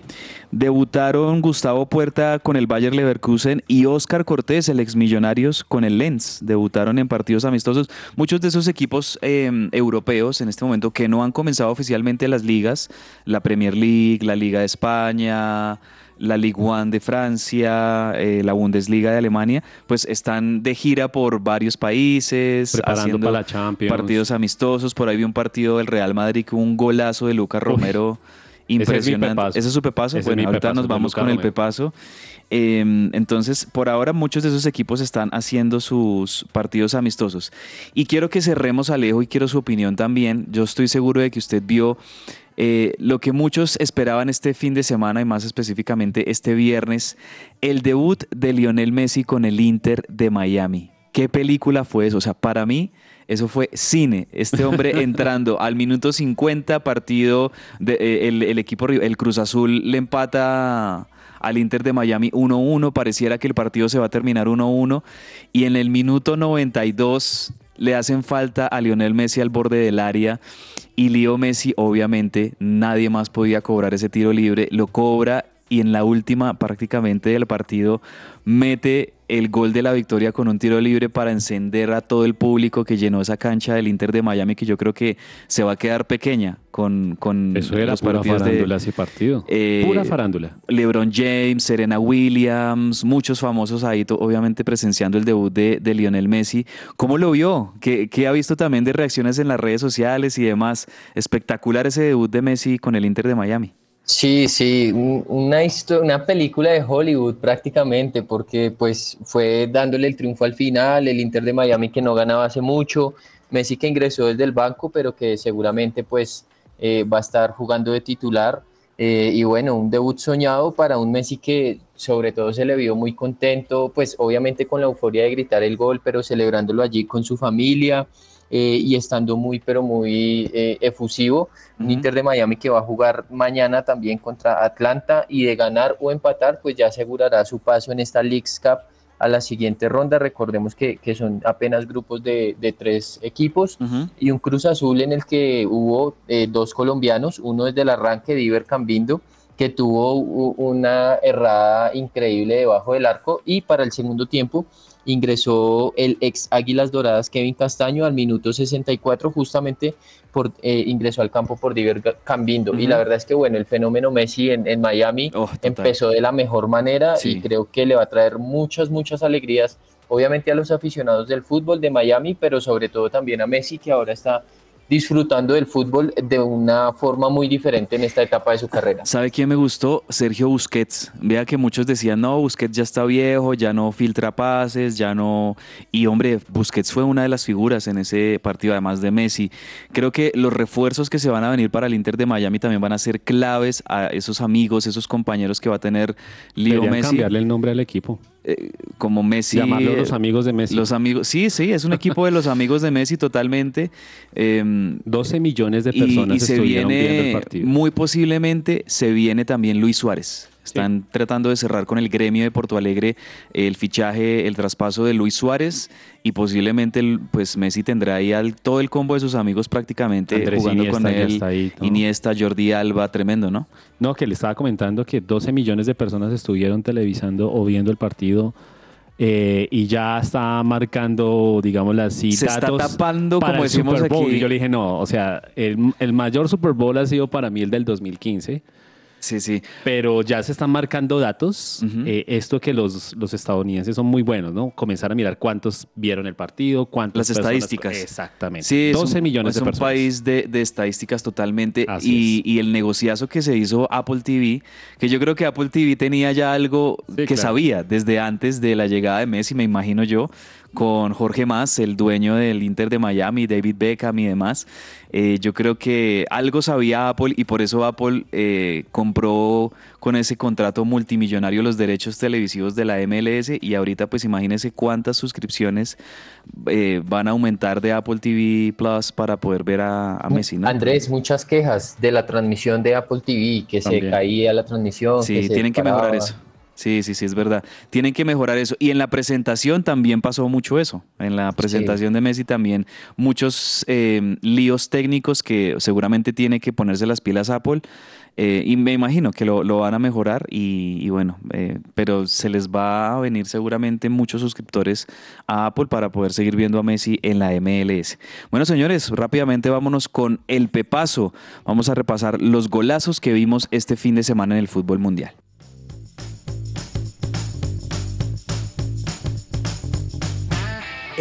Speaker 1: Debutaron Gustavo Puerta con el Bayer Leverkusen y Oscar Cortés, el ex Millonarios, con el Lens. Debutaron en partidos amistosos. Muchos de esos equipos eh, europeos en este momento que no han comenzado oficialmente las ligas, la Premier League, la Liga de España, la Ligue 1 de Francia, eh, la Bundesliga de Alemania, pues están de gira por varios países,
Speaker 3: Preparando
Speaker 1: haciendo
Speaker 3: para la Champions.
Speaker 1: partidos amistosos. Por ahí vi un partido del Real Madrid hubo un golazo de Lucas Romero. Impresionante. Ese es su pepazo.
Speaker 3: Ese es
Speaker 1: bueno, ahorita
Speaker 3: pepazo,
Speaker 1: nos vamos con el pepazo. Eh, entonces, por ahora, muchos de esos equipos están haciendo sus partidos amistosos. Y quiero que cerremos, Alejo, y quiero su opinión también. Yo estoy seguro de que usted vio eh, lo que muchos esperaban este fin de semana y más específicamente este viernes, el debut de Lionel Messi con el Inter de Miami. ¿Qué película fue eso? O sea, para mí eso fue cine. Este hombre entrando al minuto 50 partido, de, eh, el, el equipo, el Cruz Azul le empata al Inter de Miami 1-1, pareciera que el partido se va a terminar 1-1 y en el minuto 92 le hacen falta a Lionel Messi al borde del área y Leo Messi obviamente nadie más podía cobrar ese tiro libre, lo cobra y en la última prácticamente del partido mete el gol de la victoria con un tiro libre para encender a todo el público que llenó esa cancha del Inter de Miami que yo creo que se va a quedar pequeña con, con
Speaker 3: Eso era
Speaker 1: los
Speaker 3: pura
Speaker 1: de-
Speaker 3: farándula ese partido.
Speaker 1: Eh,
Speaker 3: pura farándula.
Speaker 1: LeBron James, Serena Williams, muchos famosos ahí, obviamente presenciando el debut de, de Lionel Messi. ¿Cómo lo vio? ¿Qué, qué ha visto también de reacciones en las redes sociales y demás? Espectacular ese debut de Messi con el Inter de Miami.
Speaker 2: Sí, sí, un- una, una película de Hollywood prácticamente, porque pues fue dándole el triunfo al final, el Inter de Miami que no ganaba hace mucho, Messi que ingresó desde el banco, pero que seguramente pues eh, va a estar jugando de titular. eh, y bueno, un debut soñado para un Messi que sobre todo se le vio muy contento, pues obviamente con la euforia de gritar el gol, pero celebrándolo allí con su familia eh, y estando muy, pero muy eh, efusivo. Un
Speaker 1: Ujú.
Speaker 2: Inter de Miami que va a jugar mañana también contra Atlanta y de ganar o empatar, pues ya asegurará su paso en esta Leagues Cup a la siguiente ronda. Recordemos que, que son apenas grupos de, de tres equipos y un Cruz Azul en el que hubo eh, dos colombianos, uno desde el arranque, Diver Cambindo, que tuvo una errada increíble debajo del arco y para el segundo tiempo ingresó el ex Águilas Doradas Kevin Castaño al minuto 64 justamente por eh, ingresó al campo por Diver Cambindo. Y la verdad es que bueno el fenómeno Messi en, en Miami
Speaker 1: Oh,
Speaker 2: empezó de la mejor manera
Speaker 1: Sí.
Speaker 2: y creo que le va a traer muchas muchas alegrías obviamente a los aficionados del fútbol de Miami pero sobre todo también a Messi que ahora está disfrutando del fútbol de una forma muy diferente en esta etapa de su carrera.
Speaker 1: ¿Sabe quién me gustó? Sergio Busquets. Vea que muchos decían, no, Busquets ya está viejo, ya no filtra pases, ya no... Y hombre, Busquets fue una de las figuras en ese partido, además de Messi. Creo que los refuerzos que se van a venir para el Inter de Miami también van a ser claves a esos amigos, esos compañeros que va a tener Leo Messi.
Speaker 3: cambiarle el nombre al equipo.
Speaker 1: Eh, como Messi.
Speaker 3: Llamarlo
Speaker 1: eh,
Speaker 3: los amigos de Messi.
Speaker 1: Los amigos, sí, sí, es un equipo de los amigos de Messi totalmente. em,
Speaker 3: 12 millones de personas
Speaker 1: y se
Speaker 3: estuvieron viendo el
Speaker 1: viene,
Speaker 3: partido.
Speaker 1: muy posiblemente, se viene también Luis Suárez. Están tratando de cerrar con el gremio de Porto Alegre el fichaje, el traspaso de Luis Suárez y posiblemente el- pues Messi tendrá ahí al- todo el combo de sus amigos prácticamente
Speaker 3: Andrés
Speaker 1: jugando
Speaker 3: Iniesta
Speaker 1: con él.
Speaker 3: ahí, ¿no?
Speaker 1: Iniesta, Jordi Alba, tremendo, ¿no?
Speaker 3: No, que le estaba comentando que 12 millones de personas estuvieron televisando o viendo el partido eh, y ya está marcando, digamos así,
Speaker 1: Se está tapando,
Speaker 3: para
Speaker 1: como
Speaker 3: el
Speaker 1: decimos
Speaker 3: Super Bowl.
Speaker 1: aquí.
Speaker 3: Y yo le dije, no, o sea, el, el mayor Super Bowl ha sido para mí el del 2015.
Speaker 1: Sí, sí.
Speaker 3: Pero ya se están marcando datos. Eh, esto que los, los estadounidenses son muy buenos, ¿no? Comenzar a mirar cuántos vieron el partido, cuántas
Speaker 1: Las
Speaker 3: personas-
Speaker 1: estadísticas.
Speaker 3: Exactamente.
Speaker 1: Sí, es
Speaker 3: 12
Speaker 1: un,
Speaker 3: millones
Speaker 1: es
Speaker 3: de
Speaker 1: un
Speaker 3: personas.
Speaker 1: país de, de estadísticas totalmente. Y, y el negociazo que se hizo Apple TV, que yo creo que Apple TV tenía ya algo
Speaker 3: Sí,
Speaker 1: que
Speaker 3: claro.
Speaker 1: sabía desde antes de la llegada de Messi, me imagino yo, con Jorge Mas, el dueño del Inter de Miami, David Beckham y demás. Eh, yo creo que algo sabía Apple y por eso Apple eh, compró con ese contrato multimillonario los derechos televisivos de la MLS y ahorita pues imagínense cuántas suscripciones eh, van a aumentar de Apple TV Plus para poder ver a, a Messi, ¿no?
Speaker 2: Andrés, muchas quejas de la transmisión de Apple TV, que
Speaker 3: También.
Speaker 2: se caía la transmisión.
Speaker 1: Sí,
Speaker 2: se
Speaker 1: tienen que mejorar eso. Sí, sí, sí, es verdad. Tienen que mejorar eso. Y en la presentación también pasó mucho eso. En la presentación de Messi también muchos eh, líos técnicos que seguramente tiene que ponerse las pilas Apple. eh, y me imagino que lo, lo van a mejorar y, y bueno, eh, pero se les va a venir seguramente muchos suscriptores a Apple para poder seguir viendo a Messi en la MLS. Bueno, señores, rápidamente vámonos con el pepazo. Vamos a repasar los golazos que vimos este fin de semana en el fútbol mundial.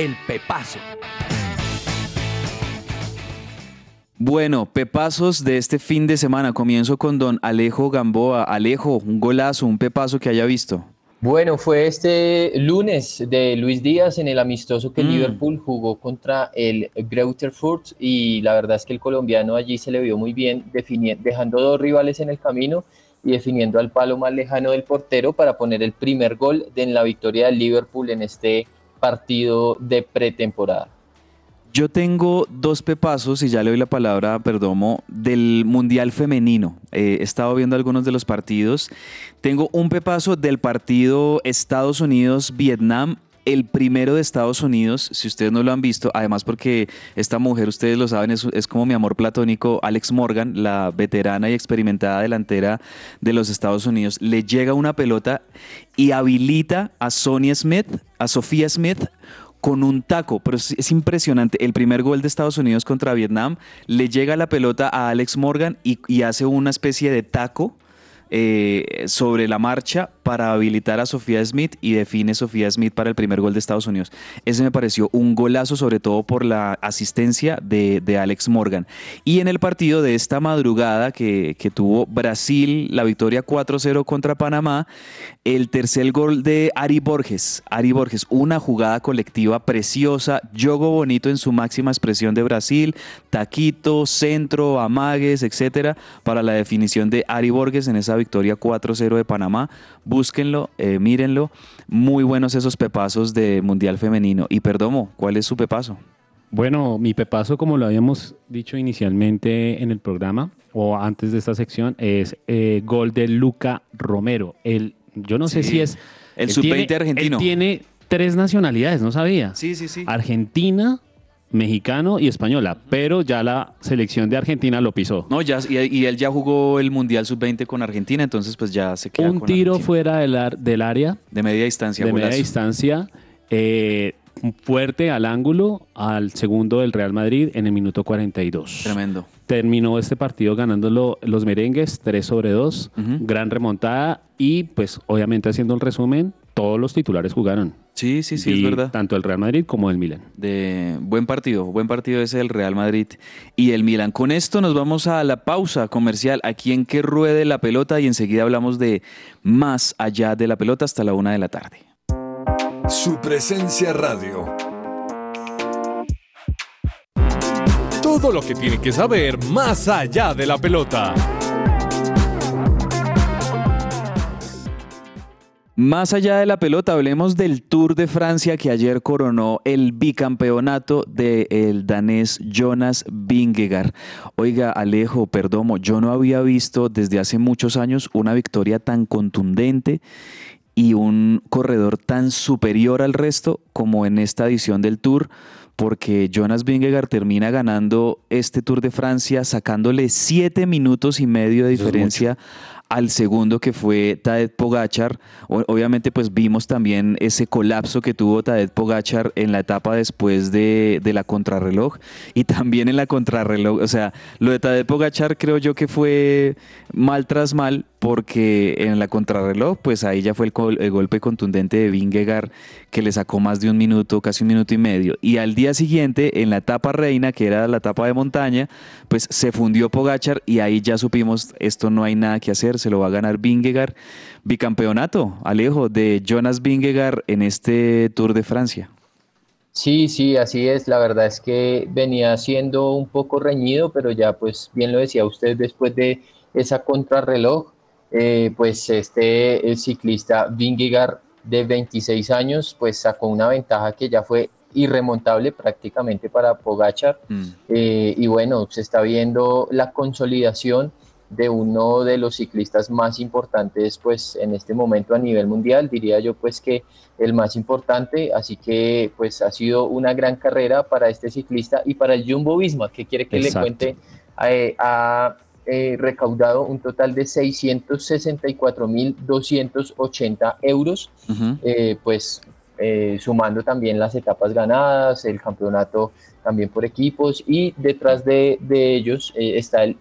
Speaker 6: El Pepazo.
Speaker 1: Bueno, pepazos de este fin de semana. Comienzo con don Alejo Gamboa. Alejo, un golazo, un pepazo que haya visto.
Speaker 2: Bueno, fue este lunes de Luis Díaz en el amistoso que
Speaker 1: Mm.
Speaker 2: Liverpool jugó contra el Greuther Fürth y la verdad es que el colombiano allí se le vio muy bien, dejando dos rivales en el camino y definiendo al palo más lejano del portero para poner el primer gol de en la victoria del Liverpool en este partido de pretemporada.
Speaker 1: Yo tengo dos pepazos, y ya le doy la palabra Perdomo, del Mundial Femenino. Eh, he estado viendo algunos de los partidos. Tengo un pepazo del partido Estados Unidos-Vietnam. El primero de Estados Unidos, si ustedes no lo han visto, además porque esta mujer, ustedes lo saben, es, es como mi amor platónico, Alex Morgan, la veterana y experimentada delantera de los Estados Unidos, le llega una pelota y habilita a Sonia Smith, a Sofía Smith, con un taco, pero es, es impresionante. El primer gol de Estados Unidos contra Vietnam le llega la pelota a Alex Morgan y, y hace una especie de taco eh, sobre la marcha para habilitar a Sofía Smith y define Sofía Smith para el primer gol de Estados Unidos. Ese me pareció un golazo, sobre todo por la asistencia de, Alex Morgan. Y en el partido de esta madrugada que, que tuvo Brasil, la victoria 4-0 contra Panamá, el tercer gol de Ari Borges. Ari Borges, una jugada colectiva preciosa, yogo bonito en su máxima expresión de Brasil, taquito, centro, amagues, etcétera, para la definición de Ari Borges en esa victoria 4-0 de Panamá. Búsquenlo, eh, mírenlo. Muy buenos esos pepazos de Mundial Femenino. Y Perdomo, ¿cuál es su pepazo?
Speaker 3: Bueno, mi pepazo, como lo habíamos dicho inicialmente en el programa o antes de esta sección, es eh, gol de Luca Romero. El, yo no sé si es...
Speaker 1: el
Speaker 3: él
Speaker 1: sub-20
Speaker 3: tiene-
Speaker 1: argentino.
Speaker 3: Él tiene tres nacionalidades, no sabía.
Speaker 1: Sí, sí, sí.
Speaker 3: Argentina, mexicano y española, pero ya la selección de Argentina lo pisó.
Speaker 1: No, ya, y, y él ya jugó el Mundial Sub-20 con Argentina, entonces pues ya se queda
Speaker 3: Un
Speaker 1: con
Speaker 3: tiro
Speaker 1: Argentina.
Speaker 3: fuera del, ar- del área,
Speaker 1: de media distancia.
Speaker 3: de media distancia, eh, fuerte al ángulo, al segundo del Real Madrid en el minuto 42.
Speaker 1: Tremendo.
Speaker 3: Terminó este partido ganándolo los merengues 3 sobre 2,
Speaker 1: Ujú.
Speaker 3: gran remontada y pues obviamente haciendo un resumen, todos los titulares jugaron.
Speaker 1: Sí, sí, sí,
Speaker 3: Y
Speaker 1: es verdad.
Speaker 3: Tanto el Real Madrid como el Milan.
Speaker 1: De buen partido, buen partido ese del Real Madrid y el Milan. Con esto nos vamos a la pausa comercial aquí en que ruede la pelota y enseguida hablamos de más allá de la pelota hasta la una de la tarde.
Speaker 6: Su presencia radio. Todo lo que tiene que saber más allá de la pelota.
Speaker 1: Más allá de la pelota, hablemos del Tour de Francia que ayer coronó el bicampeonato del danés Jonas Vingegaard. Oiga, Alejo, Perdomo, yo no había visto desde hace muchos años una victoria tan contundente y un corredor tan superior al resto como en esta edición del Tour porque Jonas Vingegaard termina ganando este Tour de Francia sacándole siete minutos y medio de diferencia al segundo que fue Tadej Pogachar. obviamente pues vimos también ese colapso que tuvo Tadej Pogachar en la etapa después de, de, la contrarreloj y también en la contrarreloj. O sea, lo de Tadej Pogachar creo yo que fue mal tras mal porque en la contrarreloj pues ahí ya fue el, golpe contundente de Vingegaard que le sacó más de un minuto, casi un minuto y medio. Y al día siguiente en la etapa reina, que era la etapa de montaña, pues se fundió Pogachar y ahí ya supimos esto no hay nada que hacer se lo va a ganar Vingegaard. Bicampeonato, Alejo, de Jonas Vingegaard en este Tour de Francia.
Speaker 2: Sí, sí, así es. La verdad es que venía siendo un poco reñido, pero ya pues bien lo decía usted después de esa contrarreloj, eh, pues este el ciclista Vingegaard de 26 años pues sacó una ventaja que ya fue irremontable prácticamente para Pogachar. Mm. eh, y bueno, se está viendo la consolidación de uno de los ciclistas más importantes pues en este momento a nivel mundial, diría yo pues que el más importante, así que pues ha sido una gran carrera para este ciclista y para el Jumbo Visma, que quiere que le cuente, eh, ha eh, recaudado un total de 664.280 euros, eh, pues sumando también las etapas ganadas, el campeonato también por equipos y detrás de, de ellos está el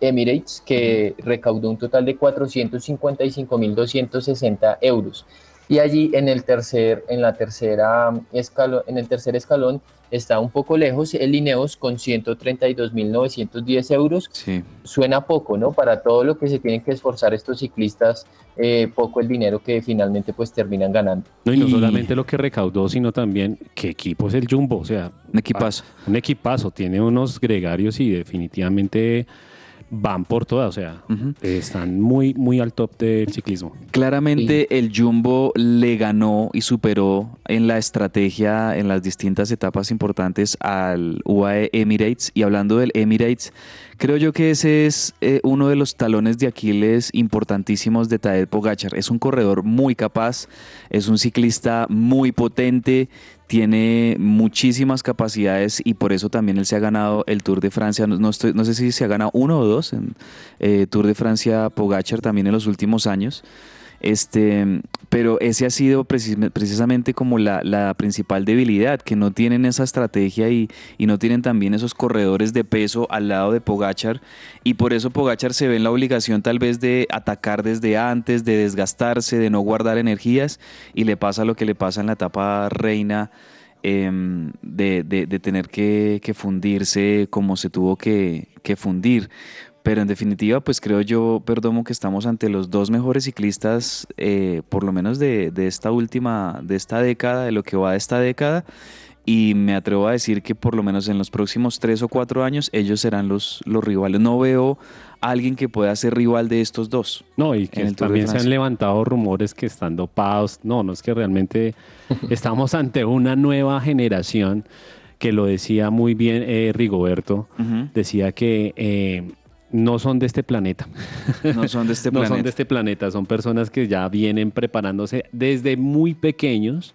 Speaker 2: Emirates, que recaudó un total de 455.260 euros. Y allí en el tercer, en la tercera escalón, en el tercer escalón está un poco lejos el Ineos con 132.910 euros. Suena poco, ¿no? Para todo lo que se tienen que esforzar estos ciclistas, eh, poco el dinero que finalmente pues terminan ganando.
Speaker 3: No, y no solamente lo que recaudó, sino también qué equipo es el Jumbo, o sea,
Speaker 1: un equipazo.
Speaker 3: Un equipazo, tiene unos gregarios y definitivamente van por todas, o sea, están muy, muy al top del ciclismo.
Speaker 1: Claramente el Jumbo le ganó y superó en la estrategia en las distintas etapas importantes al UAE Emirates. Y hablando del Emirates, creo yo que ese es eh, uno de los talones de Aquiles importantísimos de Tadej Pogachar. Es un corredor muy capaz, es un ciclista muy potente, tiene muchísimas capacidades y por eso también él se ha ganado el Tour de Francia. No, estoy, no sé si se ha ganado uno o dos en eh, Tour de Francia Pogachar también en los últimos años. Este, pero ese ha sido precisamente como la, principal debilidad, que no tienen esa estrategia y, no tienen también esos corredores de peso al lado de Pogachar. Y por eso Pogachar se ve en la obligación tal vez de atacar desde antes, de desgastarse, de no guardar energías, y le pasa lo que le pasa en la etapa reina. Em, de, de, tener que, fundirse como se tuvo que fundir. Pero en definitiva, pues creo yo, Perdomo, que estamos ante los dos mejores ciclistas, eh, por lo menos de, esta última, de esta década, de lo que va de esta década. Y me atrevo a decir que por lo menos en los próximos tres o cuatro años ellos serán los, los rivales. No veo a alguien que pueda ser rival de estos dos.
Speaker 3: No, y que también se han levantado rumores que están dopados. No, no es que realmente estamos ante una nueva generación que lo decía muy bien eh, Rigoberto. Decía que... Eh, no son de este planeta.
Speaker 1: No son de este planeta.
Speaker 3: no son de este planeta, son personas que ya vienen preparándose desde muy pequeños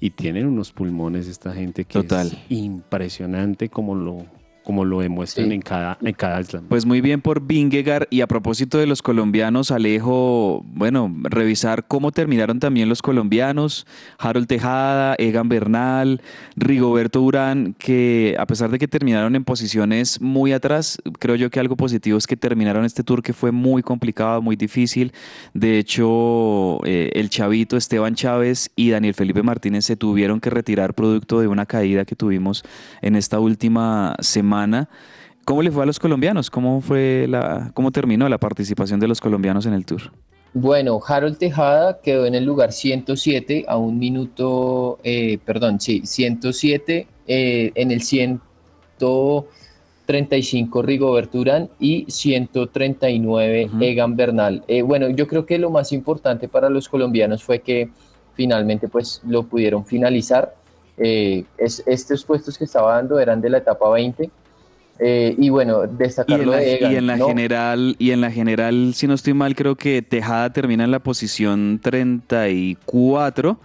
Speaker 3: y tienen unos pulmones esta gente que es impresionante como lo como lo demuestran en, cada, en cada slam.
Speaker 1: Pues muy bien por Vingegaard y a propósito de los colombianos, Alejo, bueno, revisar cómo terminaron también los colombianos, Harold Tejada, Egan Bernal, Rigoberto Urán, que a pesar de que terminaron en posiciones muy atrás, creo yo que algo positivo es que terminaron este tour que fue muy complicado, muy difícil. De hecho, eh, el chavito Esteban Chávez y Daniel Felipe Martínez se tuvieron que retirar producto de una caída que tuvimos en esta última semana ¿Cómo le fue a los colombianos? ¿Cómo, fue la, ¿Cómo terminó la participación de los colombianos en el Tour?
Speaker 2: Bueno, Harold Tejada quedó en el lugar 107 a un minuto, eh, perdón, sí, 107 eh, en el 100, 35 Rigoberto Urán y 139 Egan Bernal. Eh, bueno, yo creo que lo más importante para los colombianos fue que finalmente pues lo pudieron finalizar. Eh, es, estos puestos que estaba dando eran de la etapa 20. Eh, y bueno, destacarlo
Speaker 1: y
Speaker 2: de
Speaker 1: y en la general y en la general, si no estoy mal, creo que Tejada termina en la posición 34.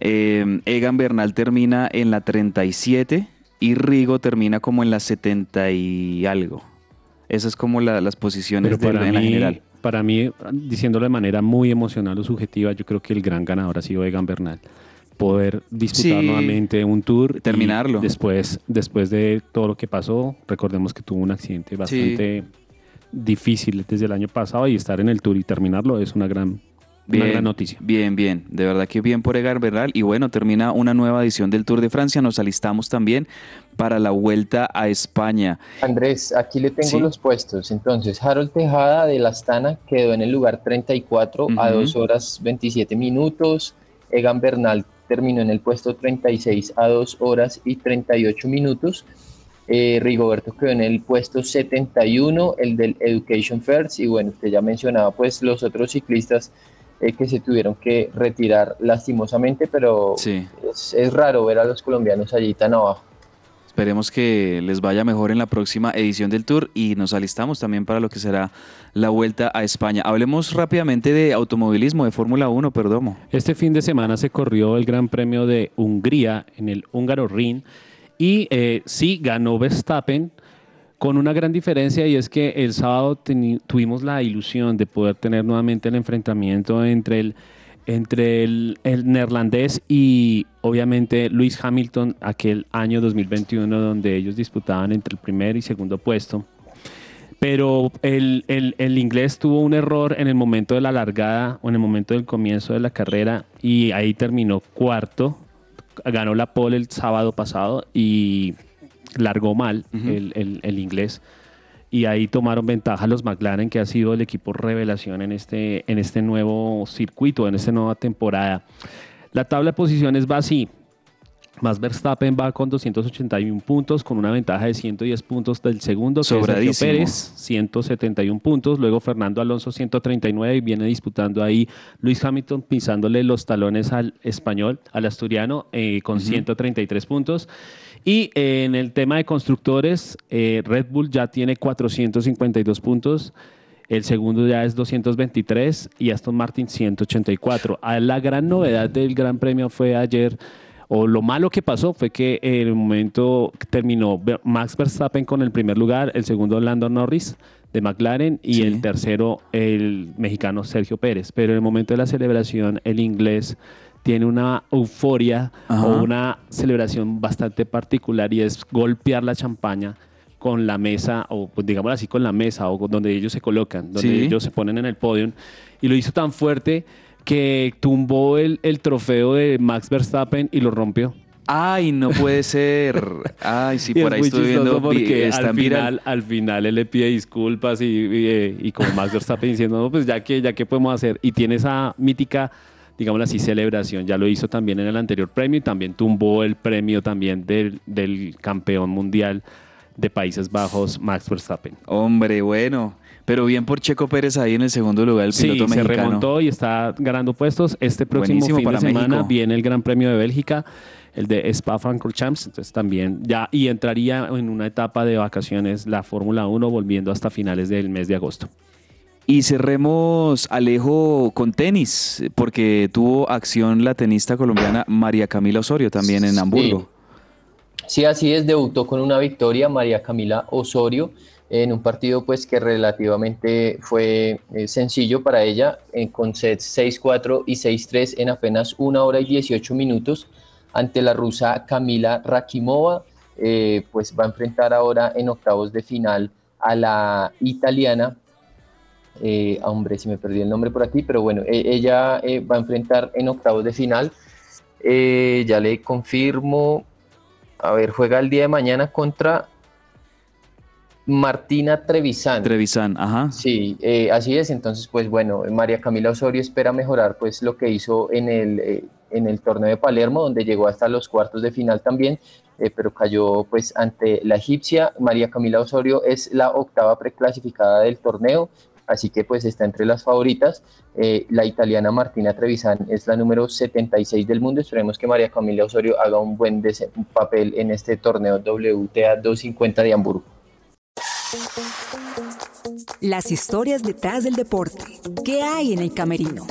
Speaker 1: Egan Bernal termina en la 37 y Rigo termina como en las 70 y algo. Esas es como las posiciones de, en la general.
Speaker 3: Para mí, diciéndolo de manera muy emocional o subjetiva, yo creo que el gran ganador ha sido Egan Bernal. Poder disputar nuevamente un tour.
Speaker 1: Terminarlo.
Speaker 3: Después, después de todo lo que pasó, recordemos que tuvo un accidente bastante difícil desde el año pasado y estar en el tour y terminarlo es una gran
Speaker 1: Bien,
Speaker 3: gran noticia.
Speaker 1: Bien, bien. De verdad que bien por Egar Bernal. Y bueno, termina una nueva edición del Tour de Francia. Nos alistamos también para la vuelta a España.
Speaker 2: Andrés, aquí le tengo los puestos. Entonces, Harold Tejada de la Astana quedó en el lugar 34 a 2 horas 27 minutos. Egan Bernal terminó en el puesto 36 a 2 horas y 38 minutos. Eh, Rigoberto quedó en el puesto 71, el del Education First. Y bueno, usted ya mencionaba pues los otros ciclistas eh, que se tuvieron que retirar lastimosamente, pero es, es, raro ver a los colombianos allí tan abajo.
Speaker 1: Esperemos que les vaya mejor en la próxima edición del Tour y nos alistamos también para lo que será la vuelta a España. Hablemos rápidamente de automovilismo, de Fórmula 1, Perdomo.
Speaker 3: Este fin de semana se corrió el Gran Premio de Hungría en el Húngaro Ring y eh, sí ganó Verstappen con una gran diferencia y es que el sábado tuvimos la ilusión de poder tener nuevamente el enfrentamiento entre el, entre el, neerlandés y obviamente Luis Hamilton aquel año 2021 donde ellos disputaban entre el primer y segundo puesto. Pero el, el, inglés tuvo un error en el momento de la largada o en el momento del comienzo de la carrera y ahí terminó cuarto. Ganó la pole el sábado pasado y largó mal el, el, inglés y ahí tomaron ventaja los McLaren, que ha sido el equipo revelación en este, en este nuevo circuito, en esta nueva temporada. La tabla de posiciones va así. Max Verstappen va con 281 puntos, con una ventaja de 110 puntos del segundo, que Sergio Pérez, 171 puntos. Luego Fernando Alonso, 139, y viene disputando ahí Luis Hamilton, pisándole los talones al español, al asturiano, eh, con 133 puntos. Y eh, en el tema de constructores, eh, Red Bull ya tiene 452 puntos. El segundo ya es 223 y Aston Martin 184. Ah, la gran novedad del Gran Premio fue ayer, o lo malo que pasó fue que en el momento terminó Max Verstappen con el primer lugar, el segundo Lando Norris de McLaren y el tercero el mexicano Sergio Pérez. Pero en el momento de la celebración, el inglés tiene una euforia o una celebración bastante particular y es golpear la champaña con la mesa, o pues, digamos así, con la mesa, o donde ellos se colocan, donde ellos se ponen en el podio. Y lo hizo tan fuerte que tumbó el, el trofeo de Max Verstappen y lo rompió.
Speaker 1: Ay, no puede ser. Ay, sí, por ahí estoy viendo.
Speaker 3: Porque al final, al final él le pide disculpas y, y, eh, y con Max Verstappen diciendo, no, pues ya que, ya que podemos hacer. Y tiene esa mítica digamos así, celebración. Ya lo hizo también en el anterior premio y también tumbó el premio también del, del campeón mundial de Países Bajos, Max Verstappen.
Speaker 1: Hombre, bueno. Pero bien por Checo Pérez ahí en el segundo lugar, el piloto
Speaker 3: sí, se remontó y está ganando puestos. Este próximo fin de semana viene el Gran Premio de Bélgica, el de Spa-Francorchamps, entonces también ya y entraría en una etapa de vacaciones la Fórmula 1 volviendo hasta finales del mes de agosto.
Speaker 1: Y cerremos, Alejo, con tenis, porque tuvo acción la tenista colombiana María Camila Osorio también en Hamburgo.
Speaker 2: Sí, así es, debutó con una victoria María Camila Osorio en un partido pues que relativamente fue eh, sencillo para ella, eh, con sets 6-4 y 6-3 en apenas una hora y 18 minutos ante la rusa Camila Rakimova, eh, pues va a enfrentar ahora en octavos de final a la italiana eh, hombre, si me perdí el nombre por aquí, pero bueno, e, ella eh, va a enfrentar en octavos de final. Eh, ya le confirmo. A ver, juega el día de mañana contra Martina Trevisan.
Speaker 1: Trevisan, ajá.
Speaker 2: Sí, eh, así es. Entonces, pues bueno, María Camila Osorio espera mejorar pues lo que hizo en el, en el torneo de Palermo, donde llegó hasta los cuartos de final también. eh, pero cayó pues ante la egipcia. María Camila Osorio es la octava preclasificada del torneo, así que pues está entre las favoritas. Eh, la italiana Martina Trevisan es la número 76 del mundo. Esperemos que María Camila Osorio haga un buen papel en este torneo WTA 250 de Hamburgo.
Speaker 7: Las historias detrás del deporte. ¿Qué hay en el camerino?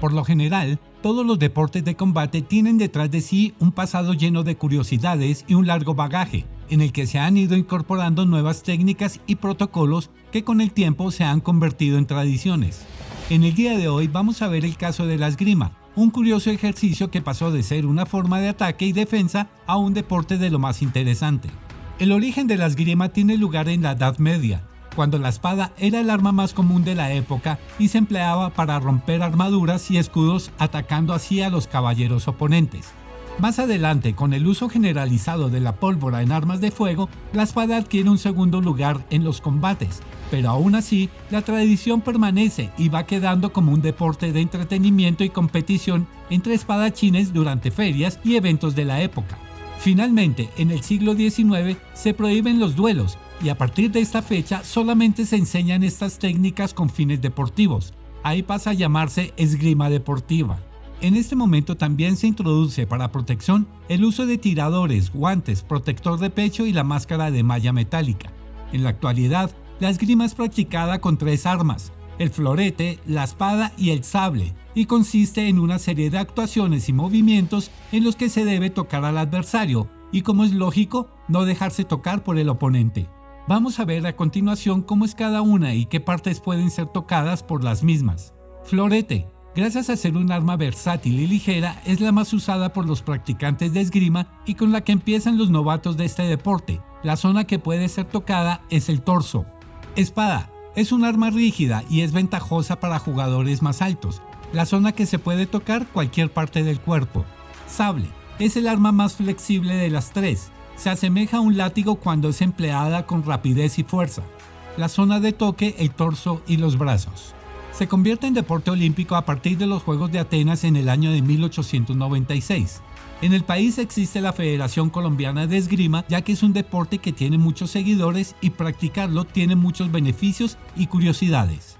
Speaker 8: Por lo general, todos los deportes de combate tienen detrás de sí un pasado lleno de curiosidades y un largo bagaje, en el que se han ido incorporando nuevas técnicas y protocolos que con el tiempo se han convertido en tradiciones. En el día de hoy vamos a ver el caso de la esgrima, un curioso ejercicio que pasó de ser una forma de ataque y defensa a un deporte de lo más interesante. El origen de la esgrima tiene lugar en la Edad Media, cuando la espada era el arma más común de la época y se empleaba para romper armaduras y escudos atacando así a los caballeros oponentes. Más adelante, con el uso generalizado de la pólvora en armas de fuego, la espada adquiere un segundo lugar en los combates, pero aún así, la tradición permanece y va quedando como un deporte de entretenimiento y competición entre espadachines durante ferias y eventos de la época. Finalmente, en el siglo XIX se prohíben los duelos y a partir de esta fecha solamente se enseñan estas técnicas con fines deportivos. Ahí pasa a llamarse esgrima deportiva. En este momento también se introduce para protección el uso de tiradores, guantes, protector de pecho y la máscara de malla metálica. En la actualidad, la esgrima es practicada con tres armas, el florete, la espada y el sable, y consiste en una serie de actuaciones y movimientos en los que se debe tocar al adversario, y como es lógico, no dejarse tocar por el oponente. Vamos a ver a continuación cómo es cada una y qué partes pueden ser tocadas por las mismas. Florete. Gracias a ser un arma versátil y ligera, es la más usada por los practicantes de esgrima y con la que empiezan los novatos de este deporte. La zona que puede ser tocada es el torso. Espada. Es un arma rígida y es ventajosa para jugadores más altos. La zona que se puede tocar cualquier parte del cuerpo. Sable. Es el arma más flexible de las tres se asemeja a un látigo cuando es empleada con rapidez y fuerza. La zona de toque, el torso y los brazos. Se convierte en deporte olímpico a partir de los Juegos de Atenas en el año de 1896. En el país existe la Federación Colombiana de Esgrima, ya que es un deporte que tiene muchos seguidores y practicarlo tiene muchos beneficios y curiosidades.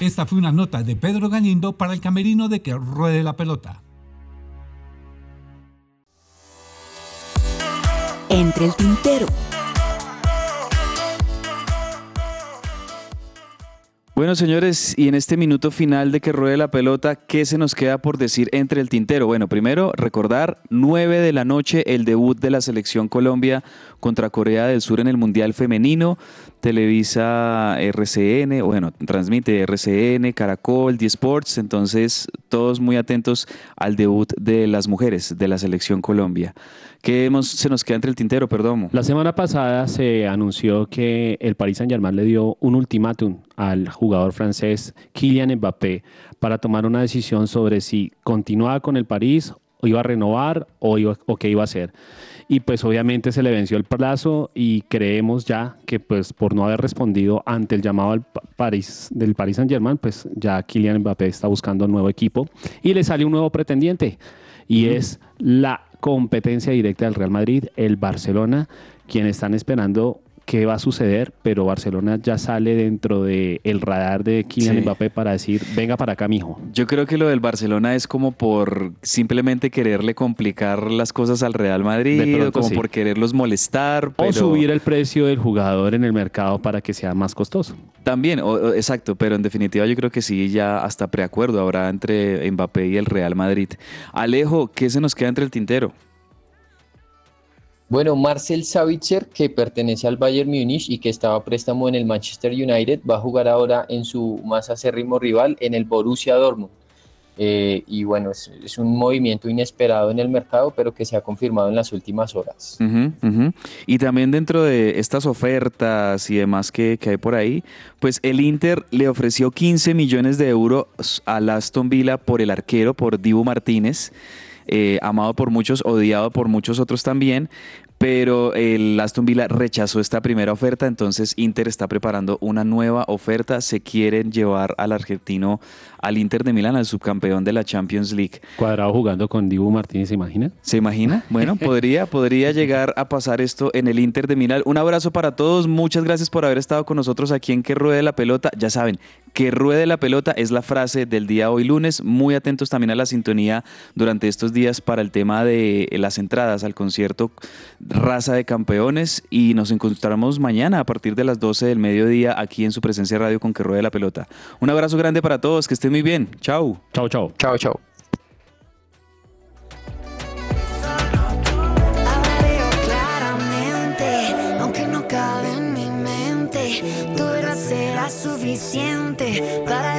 Speaker 8: Esta fue una nota de Pedro Galindo para el camerino de que ruede la pelota.
Speaker 7: entre el tintero.
Speaker 1: Bueno, señores, y en este minuto final de que ruede la pelota, ¿qué se nos queda por decir entre el tintero? Bueno, primero, recordar 9 de la noche el debut de la selección Colombia contra Corea del Sur en el Mundial Femenino. Televisa RCN, bueno, transmite RCN, Caracol, D Sports, entonces todos muy atentos al debut de las mujeres de la selección Colombia. ¿Qué se nos queda entre el tintero, perdón?
Speaker 3: La semana pasada se anunció que el Paris Saint-Germain le dio un ultimátum al jugador francés Kylian Mbappé para tomar una decisión sobre si continuaba con el París iba a renovar o, o qué iba a hacer y pues obviamente se le venció el plazo y creemos ya que pues por no haber respondido ante el llamado del París, del Paris Saint Germain, pues ya Kylian Mbappé está buscando un nuevo equipo y le sale un nuevo pretendiente y es la competencia directa del Real Madrid, el Barcelona, quien están esperando qué va a suceder, pero Barcelona ya sale dentro del el radar de Kylian Mbappé para decir, venga para acá, mijo.
Speaker 1: Yo creo que lo del Barcelona es como por simplemente quererle complicar las cosas al Real Madrid, como por quererlos molestar.
Speaker 3: O subir el precio del jugador en el mercado para que sea más costoso.
Speaker 1: También, exacto, pero en definitiva yo creo que sí, ya hasta preacuerdo habrá entre Mbappé y el Real Madrid. Alejo, ¿qué se nos queda entre el tintero?
Speaker 2: Bueno, Marcel Savitzer, que pertenece al Bayern Múnich y que estaba préstamo en el Manchester United, va a jugar ahora en su más acérrimo rival, en el Borussia Dortmund. Eh, y bueno, es, un movimiento inesperado en el mercado, pero que se ha confirmado en las últimas horas.
Speaker 1: Y también dentro de estas ofertas y demás que, que, hay por ahí, pues el Inter le ofreció 15 millones de euros al Aston Villa por el arquero, por Dibu Martínez. Eh, amado por muchos, odiado por muchos otros también, pero el Aston Villa rechazó esta primera oferta, entonces Inter está preparando una nueva oferta. Se quieren llevar al argentino al Inter de Milán, al subcampeón de la Champions League.
Speaker 3: Cuadrado jugando con Dibu Martínez, ¿se imagina?
Speaker 1: ¿Se imagina? Bueno, podría, podría llegar a pasar esto en el Inter de Milán. Un abrazo para todos, muchas gracias por haber estado con nosotros aquí en Que Ruede la Pelota. Ya saben, que ruede la pelota es la frase del día hoy lunes. Muy atentos también a la sintonía durante estos días para el tema de las entradas al concierto Raza de Campeones y nos encontramos mañana a partir de las 12 del mediodía aquí en su presencia radio con Que Ruede la Pelota. Un abrazo grande para todos, que estén muy bien. Chao.
Speaker 3: Chao, chao.
Speaker 2: Chao, chao.
Speaker 5: Ahora veo